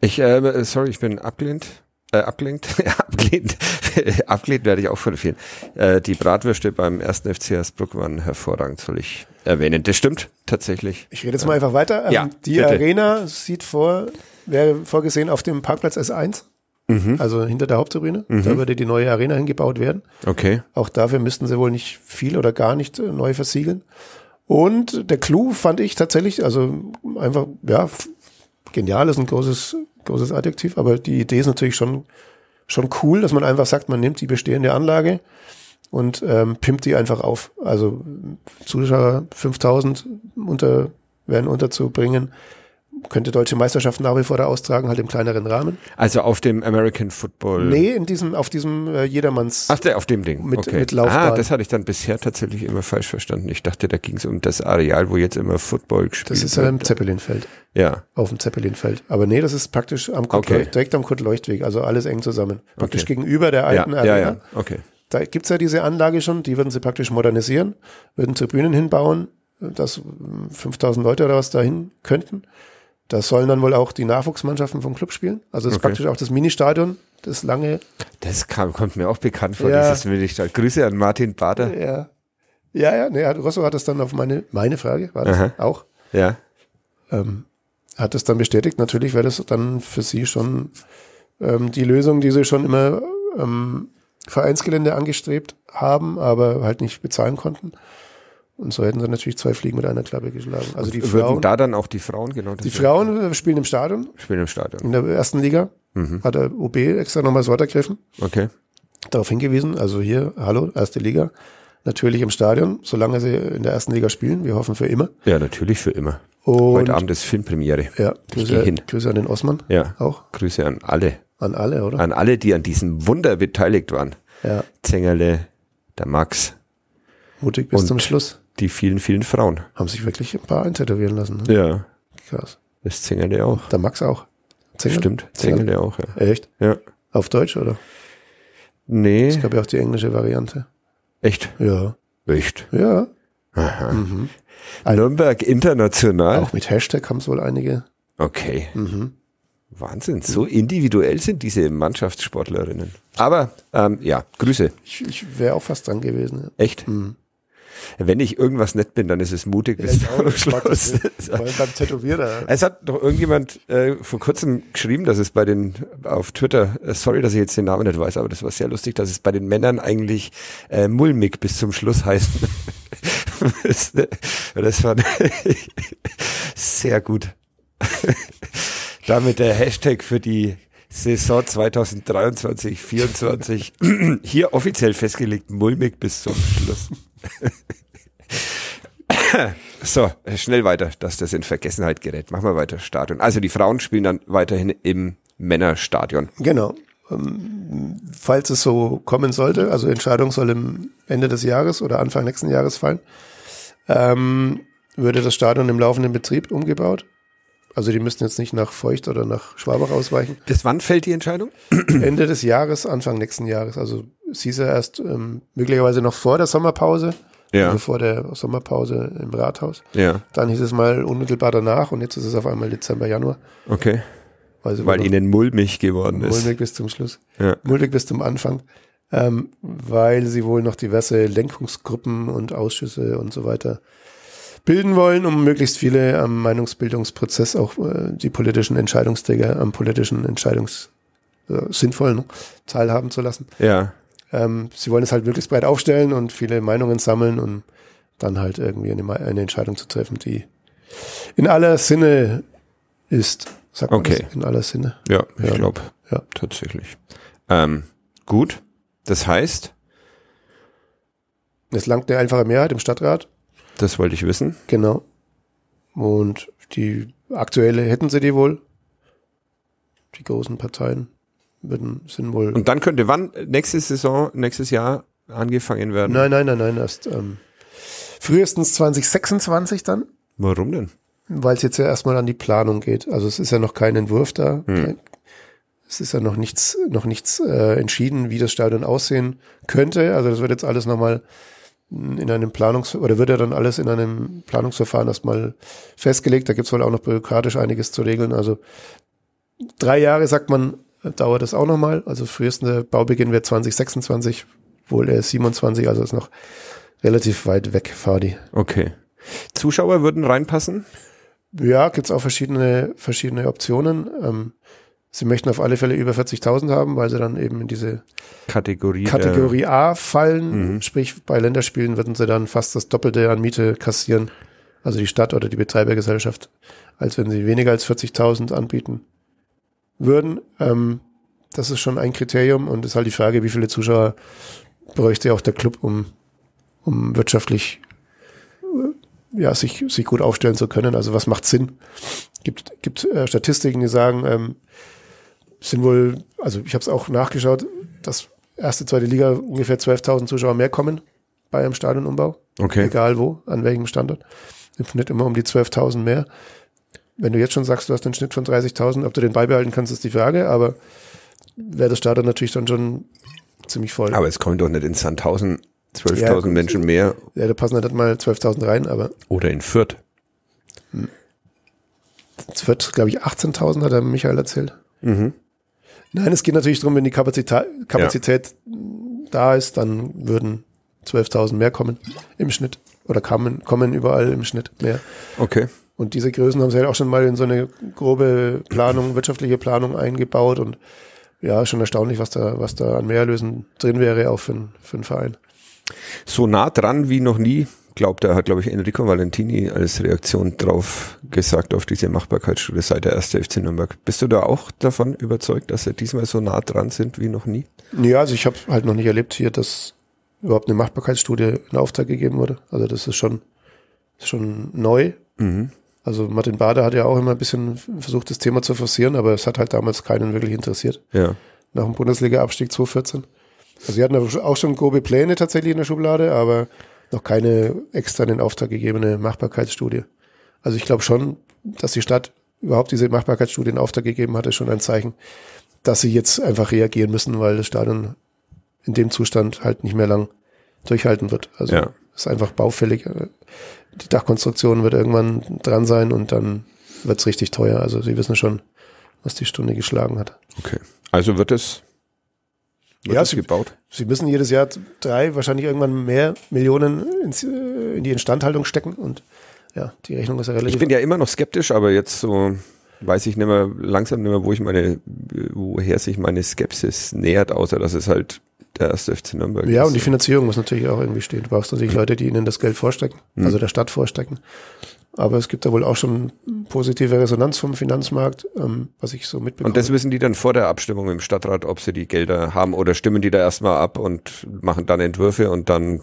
Ich, äh, sorry, ich bin abgelehnt. Äh, abgelenkt, abgelehnt, abgelehnt werde ich auch von vielen. Äh, die Bratwürste beim ersten FC Hersbruck waren hervorragend, soll ich erwähnen. Das stimmt tatsächlich. Ich rede jetzt mal einfach weiter. Ähm, Ja, die bitte. Arena sieht vor, wäre vorgesehen auf dem Parkplatz S1, Mhm. also hinter der Haupttribüne. Da würde die neue Arena hingebaut werden. Okay. Auch dafür müssten sie wohl nicht viel oder gar nicht äh, neu versiegeln. Und der Clou fand ich tatsächlich, also einfach, ja, genial ist ein großes, großes Adjektiv, aber die Idee ist natürlich schon, schon cool, dass man einfach sagt, man nimmt die bestehende Anlage und ähm, pimpt die einfach auf. Also Zuschauer 5000 unter, werden unterzubringen. Könnte deutsche Meisterschaften nach wie vor da austragen, halt im kleineren Rahmen. Also auf dem American Football. Nee, in diesem, auf diesem äh, Jedermanns. Ach, der, auf dem Ding. Mit- okay. mit Laufbahn. Ah, das hatte ich dann bisher tatsächlich immer falsch verstanden. Ich dachte, da ging es um das Areal, wo jetzt immer Football gespielt das ist ja im wird. Zeppelinfeld. Ja. auf dem Zeppelinfeld. Aber nee, das ist praktisch am Kurt Okay. direkt am Kurt-Leuchtweg, also alles eng zusammen. Praktisch Okay. gegenüber der Ja, alten ja, Arena. ja, okay. Da gibt's ja diese Anlage schon, die würden sie praktisch modernisieren, würden Tribünen hinbauen, dass mm, 5000 Leute oder was dahin könnten. Da sollen dann wohl auch die Nachwuchsmannschaften vom Club spielen. Also es ist Okay. praktisch auch das Ministadion das lange. Das kam, kommt mir auch bekannt vor, Ja. dieses Willigstadt. Grüße an Martin Bader. Ja. Ja, ja, nee, Rosso hat das dann auf meine, meine Frage, war das Aha. auch, Ja. ähm, hat das dann bestätigt. Natürlich wäre das dann für sie schon ähm, die Lösung, die sie schon immer ähm, Vereinsgelände angestrebt haben, aber halt nicht bezahlen konnten. Und so hätten sie natürlich zwei Fliegen mit einer Klappe geschlagen. Also die Würden Frauen, da dann auch die Frauen, genau. das die Frauen äh, spielen im Stadion, spielen im Stadion. in der ersten Liga. Hat der OB extra nochmal das Wort ergriffen, Okay. darauf hingewiesen. Also hier, hallo, erste Liga. Natürlich im Stadion, solange sie in der ersten Liga spielen. Wir hoffen für immer. Ja, natürlich für immer. Und Heute Abend ist Filmpremiere. ja, Grüße, hin. Grüße an den Osman. Ja. Auch. Grüße an alle. An alle, oder? An alle, die an diesem Wunder beteiligt waren. ja. Zengerle, der Max, Mutig bis Und- zum Schluss. Die vielen, vielen Frauen. Haben sich wirklich ein paar eintätowieren lassen. Ne? Ja. Krass. Das Zengerle auch. Der Max auch. Zingel? Stimmt. Zengerle auch, ja. Echt? Ja. Auf Deutsch, oder? Nee. Es gab ja auch die englische Variante. Echt? Ja. Echt? Ja. Nürnberg international? Auch mit Hashtag haben es wohl einige. Okay. Mhm. Wahnsinn. So individuell sind diese Mannschaftssportlerinnen. Aber, ähm, ja, Grüße. Ich, ich wäre auch fast dran gewesen. Ja. Echt? Wenn ich irgendwas nett bin, dann ist es mutig bis zum Schluss. Beim Tätowierer. Es hat doch irgendjemand äh, vor kurzem geschrieben, dass es bei den auf Twitter, äh, sorry, dass ich jetzt den Namen nicht weiß, aber das war sehr lustig, dass es bei den Männern eigentlich äh, mulmig bis zum Schluss heißt. das, das war sehr gut. Damit der Hashtag für die Saison 2023 24 hier offiziell festgelegt, mulmig bis zum Schluss. So, schnell weiter, dass das in Vergessenheit gerät. Machen wir weiter, Stadion. Also die Frauen spielen dann weiterhin im Männerstadion. Genau. Ähm, falls es so kommen sollte, also Entscheidung soll im Ende des Jahres oder Anfang nächsten Jahres fallen, ähm, würde das Stadion im laufenden Betrieb umgebaut. Also die müssten jetzt nicht nach Feucht oder nach Schwabach ausweichen. Bis wann fällt die Entscheidung? Ende des Jahres, Anfang nächsten Jahres. Also es hieß ja erst ähm, möglicherweise noch vor der Sommerpause, Ja. also vor der Sommerpause im Rathaus. Ja, Dann hieß es mal unmittelbar danach und jetzt ist es auf einmal Dezember, Januar. okay. Weil, sie Weil ihnen mulmig geworden ist. mulmig bis zum Schluss. Ja. Mulmig bis zum Anfang. Ähm, weil sie wohl noch diverse Lenkungsgruppen und Ausschüsse und so weiter bilden wollen, um möglichst viele am Meinungsbildungsprozess auch äh, die politischen Entscheidungsträger am politischen Entscheidungs äh, sinnvollen teilhaben zu lassen. Ja, Ähm, sie wollen es halt möglichst breit aufstellen und viele Meinungen sammeln und dann halt irgendwie eine, eine Entscheidung zu treffen, die in aller Sinne ist. Sagt man Okay. das? In aller Sinne. ja, ich Ja. glaube Ja. tatsächlich. Ähm, gut, das heißt, Es langt eine einfache Mehrheit im Stadtrat. das wollte ich wissen. Genau. Und die aktuelle hätten sie die wohl. Die großen Parteien würden, sind wohl. Und dann könnte wann nächste Saison, nächstes Jahr angefangen werden? nein, nein, nein, nein, erst ähm, frühestens 2026 dann, Warum denn? weil es jetzt ja erstmal an die Planung geht. Also es ist ja noch kein Entwurf da. Kein, es ist ja noch nichts, noch nichts äh, entschieden, wie das Stadion aussehen könnte. Also das wird jetzt alles nochmal in einem Planungs- oder wird ja dann alles in einem Planungsverfahren erstmal festgelegt. Da gibt's wohl auch noch bürokratisch einiges zu regeln. Also drei Jahre, sagt man, dauert das auch nochmal. Also frühestens Baubeginn wird 2026, wohl erst 27, also ist noch relativ weit weg, Fadi. Okay. Zuschauer würden reinpassen? Ja, gibt's auch verschiedene, verschiedene Optionen. Ähm, sie möchten auf alle Fälle über 40.000 haben, weil sie dann eben in diese Kategorie. Kategorie A fallen. Sprich, bei Länderspielen würden sie dann fast das Doppelte an Miete kassieren. Also die Stadt oder die Betreibergesellschaft, als wenn sie weniger als 40.000 anbieten würden. Ähm, das ist schon ein Kriterium und ist halt die Frage, wie viele Zuschauer bräuchte auch der Club, um, um wirtschaftlich äh, ja, sich, sich gut aufstellen zu können. Also was macht Sinn? Gibt, gibt äh, Statistiken, die sagen, ähm, sind wohl, also ich habe es auch nachgeschaut, dass erste, zweite Liga ungefähr 12.000 Zuschauer mehr kommen bei einem Stadionumbau. Okay. Egal wo, an welchem Standort. Im Schnitt immer um die 12.000 mehr. Wenn du jetzt schon sagst, du hast einen Schnitt von 30.000, ob du den beibehalten kannst, ist die Frage, aber wäre das Stadion natürlich dann schon ziemlich voll. Aber es kommen doch nicht in Sandhausen 12.000 Ja. Menschen mehr ja, da passen halt nicht mal 12.000 rein, aber oder in Fürth. es wird, glaube ich, 18.000 hat der Michael erzählt. Mhm. Nein, es geht natürlich darum, wenn die Kapazität, Kapazität ja. da ist, dann würden 12.000 mehr kommen im Schnitt oder kommen, kommen überall im Schnitt mehr. Okay. Und diese Größen haben sie halt auch schon mal in so eine grobe Planung, wirtschaftliche Planung eingebaut und ja, schon erstaunlich, was da, was da an Mehrerlösen drin wäre, auch für, für einen Verein. So nah dran wie noch nie, glaubt er, hat, glaube ich, Enrico Valentini als Reaktion drauf gesagt auf diese Machbarkeitsstudie seit der erste FC Nürnberg. Bist du da auch davon überzeugt, dass sie diesmal so nah dran sind wie noch nie? Ja, also ich habe halt noch nicht erlebt hier, dass überhaupt eine Machbarkeitsstudie in Auftrag gegeben wurde. Also das ist schon, schon neu. Mhm. Also Martin Bader hat ja auch immer ein bisschen versucht, das Thema zu forcieren, aber es hat halt damals keinen wirklich interessiert. Ja. Nach dem Bundesliga-Abstieg 2014. Also sie hatten auch schon grobe Pläne tatsächlich in der Schublade, aber noch keine extern in Auftrag gegebene Machbarkeitsstudie. Also ich glaube schon, dass die Stadt überhaupt diese Machbarkeitsstudie in Auftrag gegeben hat, ist schon ein Zeichen, dass sie jetzt einfach reagieren müssen, weil das Stadion in dem Zustand halt nicht mehr lang durchhalten wird. Also ja. ist einfach baufällig die Dachkonstruktion wird irgendwann dran sein und dann wird's richtig teuer. Also sie wissen schon, was die Stunde geschlagen hat. Okay. Also wird es wird ja, sie, gebaut? Sie müssen jedes Jahr drei, wahrscheinlich irgendwann mehr Millionen ins, äh, in die Instandhaltung stecken und ja, die Rechnung ist ja relativ. Ich bin ja immer noch skeptisch, aber jetzt so weiß ich nicht mehr, langsam nicht mehr, wo ich meine, woher sich meine Skepsis nähert, außer dass es halt der erste FC Nürnberg. Ja, und die Finanzierung muss natürlich auch irgendwie stehen. Du brauchst natürlich Leute, die ihnen das Geld vorstecken, mhm. also der Stadt vorstecken. Aber es gibt da wohl auch schon positive Resonanz vom Finanzmarkt, ähm, was ich so mitbekomme. Und das wissen die dann vor der Abstimmung im Stadtrat, ob sie die Gelder haben oder stimmen die da erstmal ab und machen dann Entwürfe und dann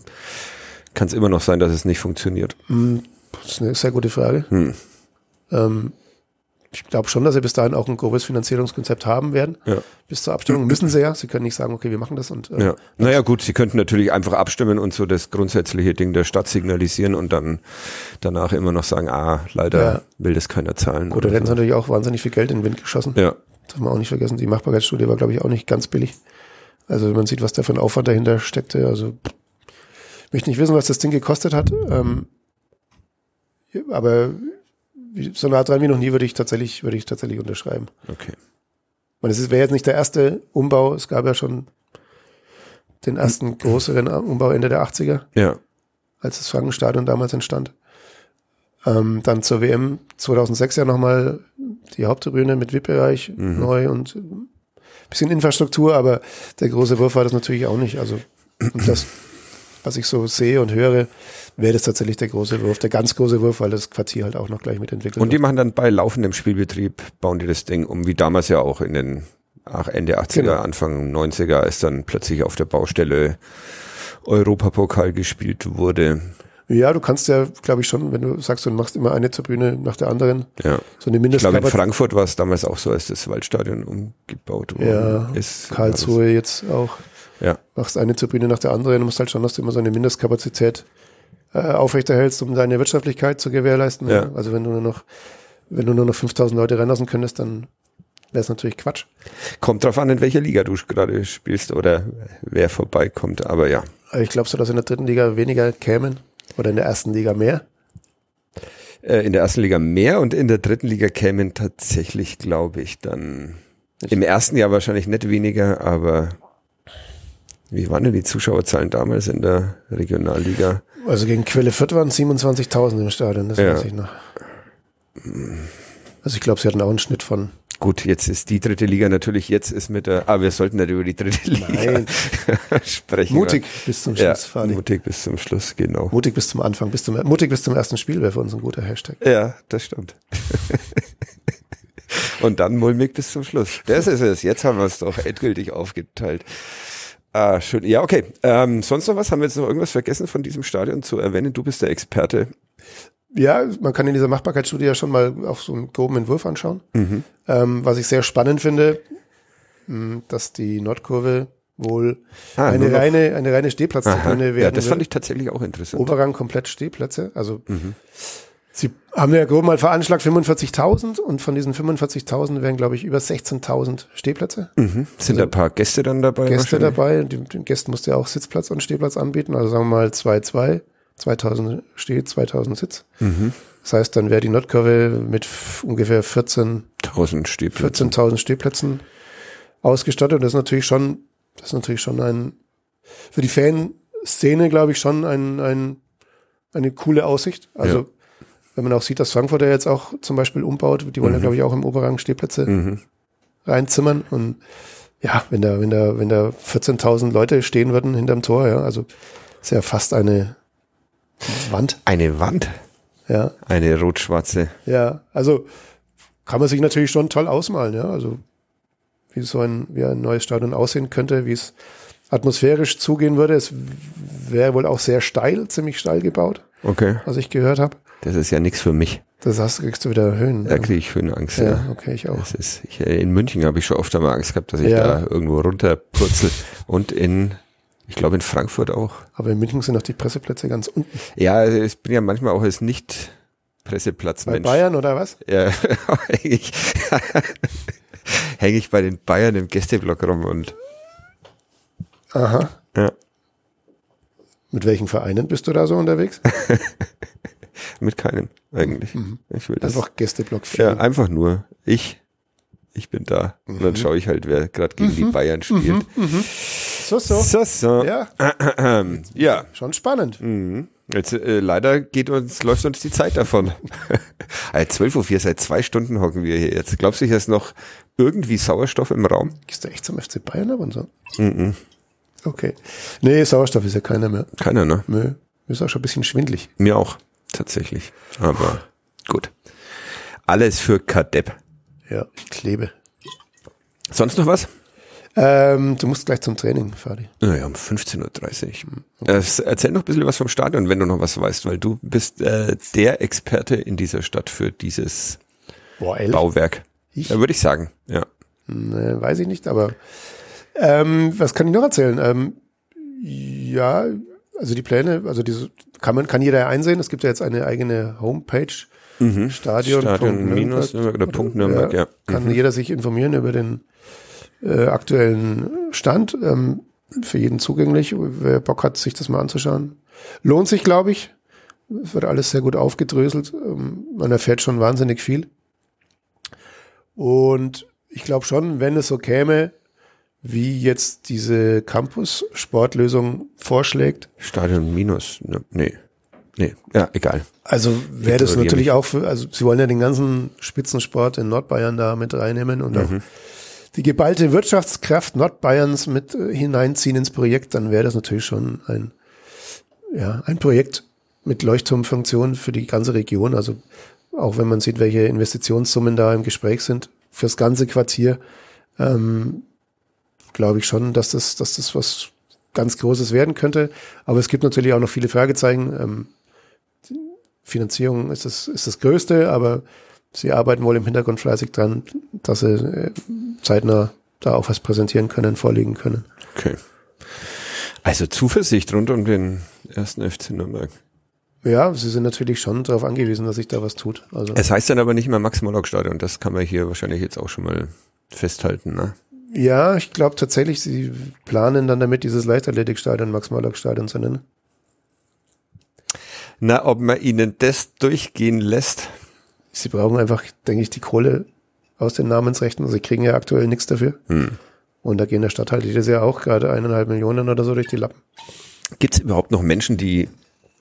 kann es immer noch sein, dass es nicht funktioniert. Hm, das ist eine sehr gute Frage. Hm. Ähm, ich glaube schon, dass sie bis dahin auch ein grobes Finanzierungskonzept haben werden. Ja. Bis zur Abstimmung müssen sie ja. Sie können nicht sagen, okay, wir machen das und. Äh, ja. Naja, gut, sie könnten natürlich einfach abstimmen und so das grundsätzliche Ding der Stadt signalisieren und dann danach immer noch sagen, ah, leider ja. will das keiner zahlen. Gut, da hätten sie natürlich auch wahnsinnig viel Geld in den Wind geschossen. Ja. Das haben wir auch nicht vergessen. Die Machbarkeitsstudie war, glaube ich, auch nicht ganz billig. Also wenn man sieht, was da für ein Aufwand dahinter steckte, also ich möchte nicht wissen, was das Ding gekostet hat. Ähm, aber so nah dran wie noch nie würde ich tatsächlich, würde ich tatsächlich unterschreiben. Okay. Und es wäre jetzt nicht der erste Umbau, es gab ja schon den ersten größeren Umbau Ende der 80er. Ja. Als das Frankenstadion damals entstand. Ähm, dann zur WM 2006 ja nochmal die Haupttribüne mit VIP-Bereich mhm. neu und bisschen Infrastruktur, aber der große Wurf war das natürlich auch nicht. Also, und das, was ich so sehe und höre, wäre das tatsächlich der große Wurf, der ganz große Wurf, weil das Quartier halt auch noch gleich mitentwickelt Und die machen dann bei laufendem Spielbetrieb, bauen die das Ding um, wie damals ja auch in den ach, Ende 80er, genau. Anfang 90er, als dann plötzlich auf der Baustelle Europapokal gespielt wurde. Ja, du kannst ja, glaube ich, schon, wenn du sagst, du machst immer eine Tribüne nach der anderen. Ja. So eine Ich glaube, in Frankfurt war es damals auch so, als das Waldstadion umgebaut wurde. Ja, ist. Karlsruhe jetzt auch. Ja. Machst eine Tribüne nach der anderen. Du musst halt schon, dass du immer so eine Mindestkapazität äh, aufrechterhältst, um deine Wirtschaftlichkeit zu gewährleisten. Ja. Also wenn du nur noch, wenn du nur noch 5000 Leute reinlassen könntest, dann wäre es natürlich Quatsch. Kommt drauf an, in welcher Liga du gerade spielst oder wer vorbeikommt, aber ja. Ich glaube so, dass in der dritten Liga weniger kämen oder in der ersten Liga mehr? Äh, in der ersten Liga mehr und in der dritten Liga kämen tatsächlich, glaube ich, dann ich im ersten Jahr wahrscheinlich nicht weniger, aber wie waren denn die Zuschauerzahlen damals in der Regionalliga? Also gegen Quelle Fürth waren 27.000 im Stadion, das ja. weiß ich noch. Also ich glaube, sie hatten auch einen Schnitt von. Gut, jetzt ist die dritte Liga natürlich, jetzt ist mit der, aber wir sollten nicht über die dritte Liga sprechen. Mutig bis zum Schluss, ja, Fadi. Mutig bis zum Schluss, genau. Mutig bis zum Anfang, bis zum, mutig bis zum ersten Spiel wäre für uns ein guter Hashtag. Ja, das stimmt. Und dann mulmig bis zum Schluss. Das ist es. Jetzt haben wir es doch endgültig aufgeteilt. Ah, schön. Ja, okay. Ähm, sonst noch was? Haben wir jetzt noch irgendwas vergessen von diesem Stadion zu erwähnen? Du bist der Experte. Ja, man kann in dieser Machbarkeitsstudie ja schon mal auf so einen groben Entwurf anschauen. Mhm. Ähm, was ich sehr spannend finde, hm, dass die Nordkurve wohl ah, eine reine, eine reine Stehplatztribüne werden. Ja, das fand ich tatsächlich auch interessant. Oberrang komplett Stehplätze. Also mhm. Sie haben ja grob mal veranschlagt 45.000 und von diesen 45.000 wären, glaube ich, über 16.000 Stehplätze. Mhm. Sind also da ein paar Gäste dann dabei? Gäste dabei. Den, den Gästen musst du ja auch Sitzplatz und Stehplatz anbieten. Also sagen wir mal 2-2, 2000 Steh, 2000 Sitz. Mhm. Das heißt, dann wäre die Nordkurve mit ungefähr 14.000 Stehplätzen. 14.000 Stehplätzen ausgestattet. Und das ist natürlich schon, das ist natürlich schon ein, für die Fanszene, glaube ich, schon ein, ein, eine coole Aussicht. Also, Ja. Wenn man auch sieht, dass Frankfurt ja jetzt auch zum Beispiel umbaut, die wollen ja, glaube ich, auch im Oberrang Stehplätze Mhm. reinzimmern. Und ja, wenn da, wenn da, wenn da 14.000 Leute stehen würden hinterm Tor, ja, also ist ja fast eine Wand. Eine Wand, Ja, eine rot-schwarze. ja, also kann man sich natürlich schon toll ausmalen, ja, also wie so ein, wie ein neues Stadion aussehen könnte, wie es atmosphärisch zugehen würde. Es wäre wohl auch sehr steil, ziemlich steil gebaut, Okay. was ich gehört habe. Das ist ja nichts für mich. Das hast, kriegst du wieder Höhen. Da kriege ich Höhenangst. ja, Ja. okay, ich auch. Das ist, ich, in München habe ich schon oft einmal Angst gehabt, dass ich Ja. da irgendwo runterpurzel. Und in, ich glaube in Frankfurt auch. Aber in München sind auch die Presseplätze ganz unten. Ja, ich bin ja manchmal auch als nicht Bei Presseplatzmensch. Bayern oder was? Ja, hänge ich, häng ich bei den Bayern im Gästeblock rum und Aha. ja, Mit welchen Vereinen bist du da so unterwegs? mit keinem eigentlich. Ich will das. Mhm. Einfach Gästeblock 4. ja, einfach nur ich. Ich bin da. Und Mhm. dann schaue ich halt, wer gerade gegen die Bayern spielt. So, so. So, so. Ja, Ja. schon spannend. Mhm. Jetzt äh, leider geht uns, läuft uns die Zeit davon. also 12 Uhr, seit zwei Stunden hocken wir hier jetzt. Glaubst du, hier ist noch irgendwie Sauerstoff im Raum? Gehst du echt zum FC Bayern ab und so? Mhm. Okay. Nee, Sauerstoff ist ja keiner mehr. Keiner, ne? Nö. Ist auch schon ein bisschen schwindlig. Mir auch, tatsächlich. Aber gut. Alles für Kadepp. Ja, ich klebe. Sonst noch was? Ähm, du musst gleich zum Training, Fadi. Naja, um 15.30 Uhr. Äh, erzähl noch ein bisschen was vom Stadion, wenn du noch was weißt, weil du bist äh, der Experte in dieser Stadt für dieses Boah? Bauwerk. Ich? Ja, würde ich sagen, ja. Nee, weiß ich nicht, aber ähm, was kann ich noch erzählen? Ähm, ja, also die Pläne, also diese kann man, kann jeder ja einsehen. Es gibt ja jetzt eine eigene Homepage. Stadion, Stadion Punkt minus Nürnberg oder Punkt Nürnberg, ja. Kann jeder sich informieren über den äh, aktuellen Stand. Ähm, für jeden zugänglich. Wer Bock hat, sich das mal anzuschauen. Lohnt sich, glaube ich. Es wird alles sehr gut aufgedröselt. Ähm, man erfährt schon wahnsinnig viel. Und ich glaube schon, wenn es so käme, wie jetzt diese Campus-Sportlösung vorschlägt, Stadion minus, ne, nee. Nee, ja, egal. also wäre das natürlich auch für, also sie wollen ja den ganzen Spitzensport in Nordbayern da mit reinnehmen und auch die geballte Wirtschaftskraft Nordbayerns mit äh, hineinziehen ins Projekt, dann wäre das natürlich schon ein, ja, ein Projekt mit Leuchtturmfunktion für die ganze Region. Also auch wenn man sieht, welche Investitionssummen da im Gespräch sind fürs ganze Quartier, ähm, glaube ich schon, dass das, dass das was ganz Großes werden könnte. Aber es gibt natürlich auch noch viele Fragezeichen. Ähm, Finanzierung ist das, ist das Größte, aber sie arbeiten wohl im Hintergrund fleißig dran, dass sie äh, zeitnah da auch was präsentieren können, vorlegen können. Okay. Also Zuversicht rund um den ersten FC Nürnberg. Ja, sie sind natürlich schon darauf angewiesen, dass sich da was tut. Also Es heißt dann aber nicht mehr Max-Morlock-Stadion. Das kann man hier wahrscheinlich jetzt auch schon mal festhalten. Ne? Ja, ich glaube tatsächlich, sie planen dann damit, dieses Leichtathletikstadion Max-Morlock-Stadion zu nennen. Na, ob man ihnen das durchgehen lässt? Sie brauchen einfach, denke ich, die Kohle aus den Namensrechten. Sie kriegen ja aktuell nichts dafür. Und da gehen der Stadt halt jedes Jahr auch gerade eineinhalb Millionen oder so durch die Lappen. Gibt es überhaupt noch Menschen, die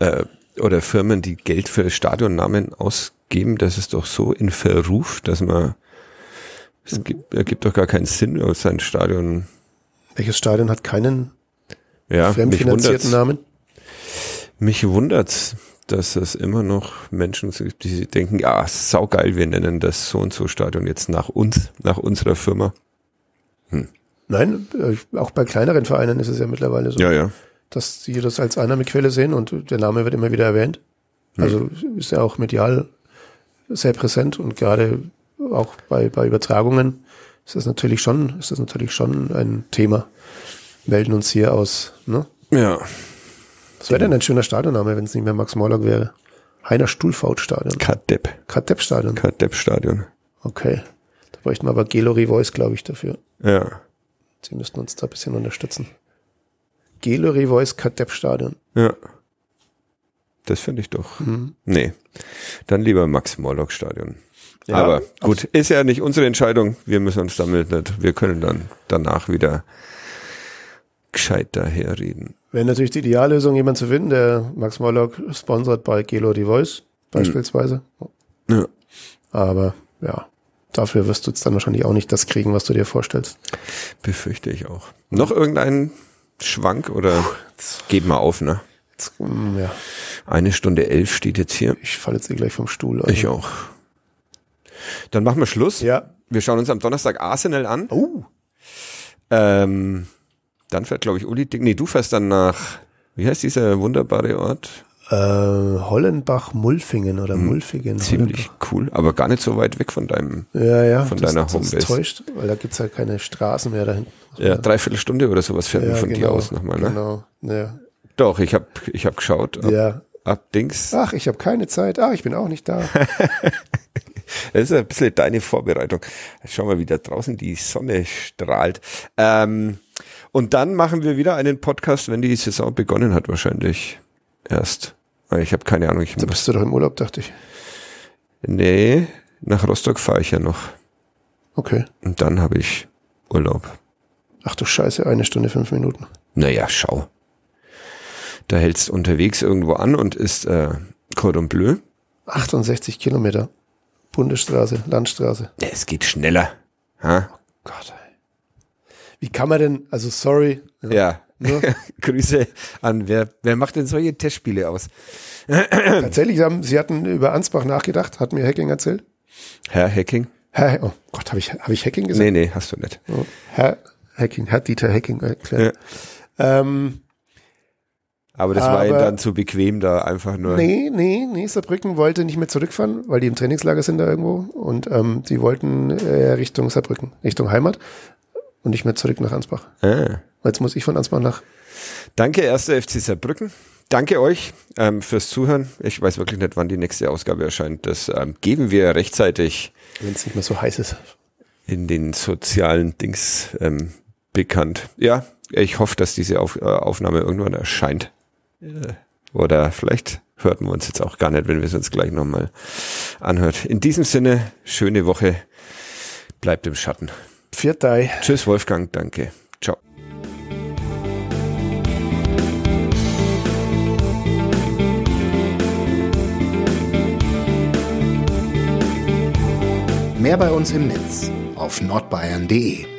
äh, oder Firmen, die Geld für Stadionnamen ausgeben? Das ist doch so in Verruf, dass man es gibt, ergibt doch gar keinen Sinn, aus sein Stadion. Welches Stadion hat keinen Ja, mich fremdfinanzierten wundert's, Namen? mich wundert's, dass es immer noch Menschen gibt, die denken, ja, saugeil, wir nennen das so und so Stadion jetzt nach uns, nach unserer Firma. Nein, äh, auch bei kleineren Vereinen ist es ja mittlerweile so, Ja, ja. dass sie das als Einnahmequelle sehen und der Name wird immer wieder erwähnt. Also ist ja auch medial sehr präsent und gerade auch bei, bei Übertragungen ist das natürlich schon, ist das natürlich schon ein Thema. Melden uns hier aus, ne? Ja. Was wäre denn ein schöner Stadionname, wenn es nicht mehr Max Morlock wäre? Heiner Stuhlfaut Stadion. Kadepp. Kadepp Stadion. Kadepp Stadion. Okay. Da bräuchten wir aber Gelori Voice, glaube ich, dafür. Ja. Sie müssten uns da ein bisschen unterstützen. Gelori Voice Kadepp Stadion. Ja. Das finde ich doch. Mhm. Nee. Dann lieber Max-Morlock-Stadion. Ja, Aber gut, ist ja nicht unsere Entscheidung. Wir müssen uns damit nicht, wir können dann danach wieder gescheit daherreden. Wäre natürlich die Ideallösung, jemanden zu finden, der Max Morlock sponsert bei Gelo die Voice beispielsweise. Ja. Aber ja, dafür wirst du jetzt dann wahrscheinlich auch nicht das kriegen, was du dir vorstellst. Befürchte ich auch. Noch irgendeinen Schwank oder geht mal auf, ne? Jetzt, mm, ja, Eine Stunde elf steht jetzt hier. ich falle jetzt eh gleich vom Stuhl. also. Ich auch. Dann machen wir Schluss. Ja. Wir schauen uns am Donnerstag Arsenal an. Oh, Ähm, dann fährt, glaube ich, Uli Dick. Nee, du fährst dann nach, wie heißt dieser wunderbare Ort? äh, Hollenbach-Mulfingen oder Mulfingen. Hm, Ziemlich cool, aber gar nicht so weit weg von deinem. Ja, ja. von das, deiner das Homebase. täuscht, weil da gibt's halt keine Straßen mehr dahin. Ja, dreiviertel Stunde oder sowas fährt man Ja, von dir genau, aus nochmal, ne? Genau, ja. Doch, ich habe ich hab geschaut. Ab, ja. ab Dings. Ach, ich habe keine Zeit. Ach, ich bin auch nicht da. Das ist ein bisschen deine Vorbereitung. Schau mal, wie da draußen die Sonne strahlt. Ähm, und dann machen wir wieder einen Podcast, wenn die Saison begonnen hat, wahrscheinlich erst. Ich habe keine Ahnung. Ich Da muss, bist du doch im Urlaub, dachte ich. nee, nach Rostock fahre ich ja noch. Okay. Und dann habe ich Urlaub. Ach du Scheiße, eine Stunde, fünf Minuten. Naja, schau. Da hältst unterwegs irgendwo an und ist äh, Cordon Bleu. 68 Kilometer. Bundesstraße, Landstraße. Ja, es geht schneller. Ha? Gott, ey. Wie kann man denn, also sorry. Ja. Ne? Grüße an wer, wer macht denn solche Testspiele aus? Tatsächlich haben, sie hatten über Ansbach nachgedacht, hat mir Hacking erzählt. Herr Hacking? Herr, oh Gott, habe ich, hab ich Hacking gesagt? Nee, nee, hast du nicht. Oh, Herr Hacking, Herr Dieter Hacking erklärt. Ähm, Aber das war Aber- ihnen dann zu bequem, da einfach nur. nee, nee, nee, Saarbrücken wollte nicht mehr zurückfahren, weil die im Trainingslager sind da irgendwo und ähm, die wollten äh, Richtung Saarbrücken, Richtung Heimat und nicht mehr zurück nach Ansbach. Ah. Jetzt muss ich von Ansbach nach. Danke, erster FC Saarbrücken. Danke euch ähm, fürs Zuhören. Ich weiß wirklich nicht, wann die nächste Ausgabe erscheint. Das ähm, geben wir rechtzeitig Wenn es nicht mehr so heiß ist. in den sozialen Dings ähm, bekannt. Ja, ich hoffe, dass diese Auf, äh, Aufnahme irgendwann erscheint. Äh, Oder vielleicht hörten wir uns jetzt auch gar nicht, wenn wir es uns gleich nochmal anhört. In diesem Sinne, schöne Woche. Bleibt im Schatten. Viertei. Tschüss, Wolfgang. Danke. Ciao. Mehr bei uns im Netz auf nordbayern.de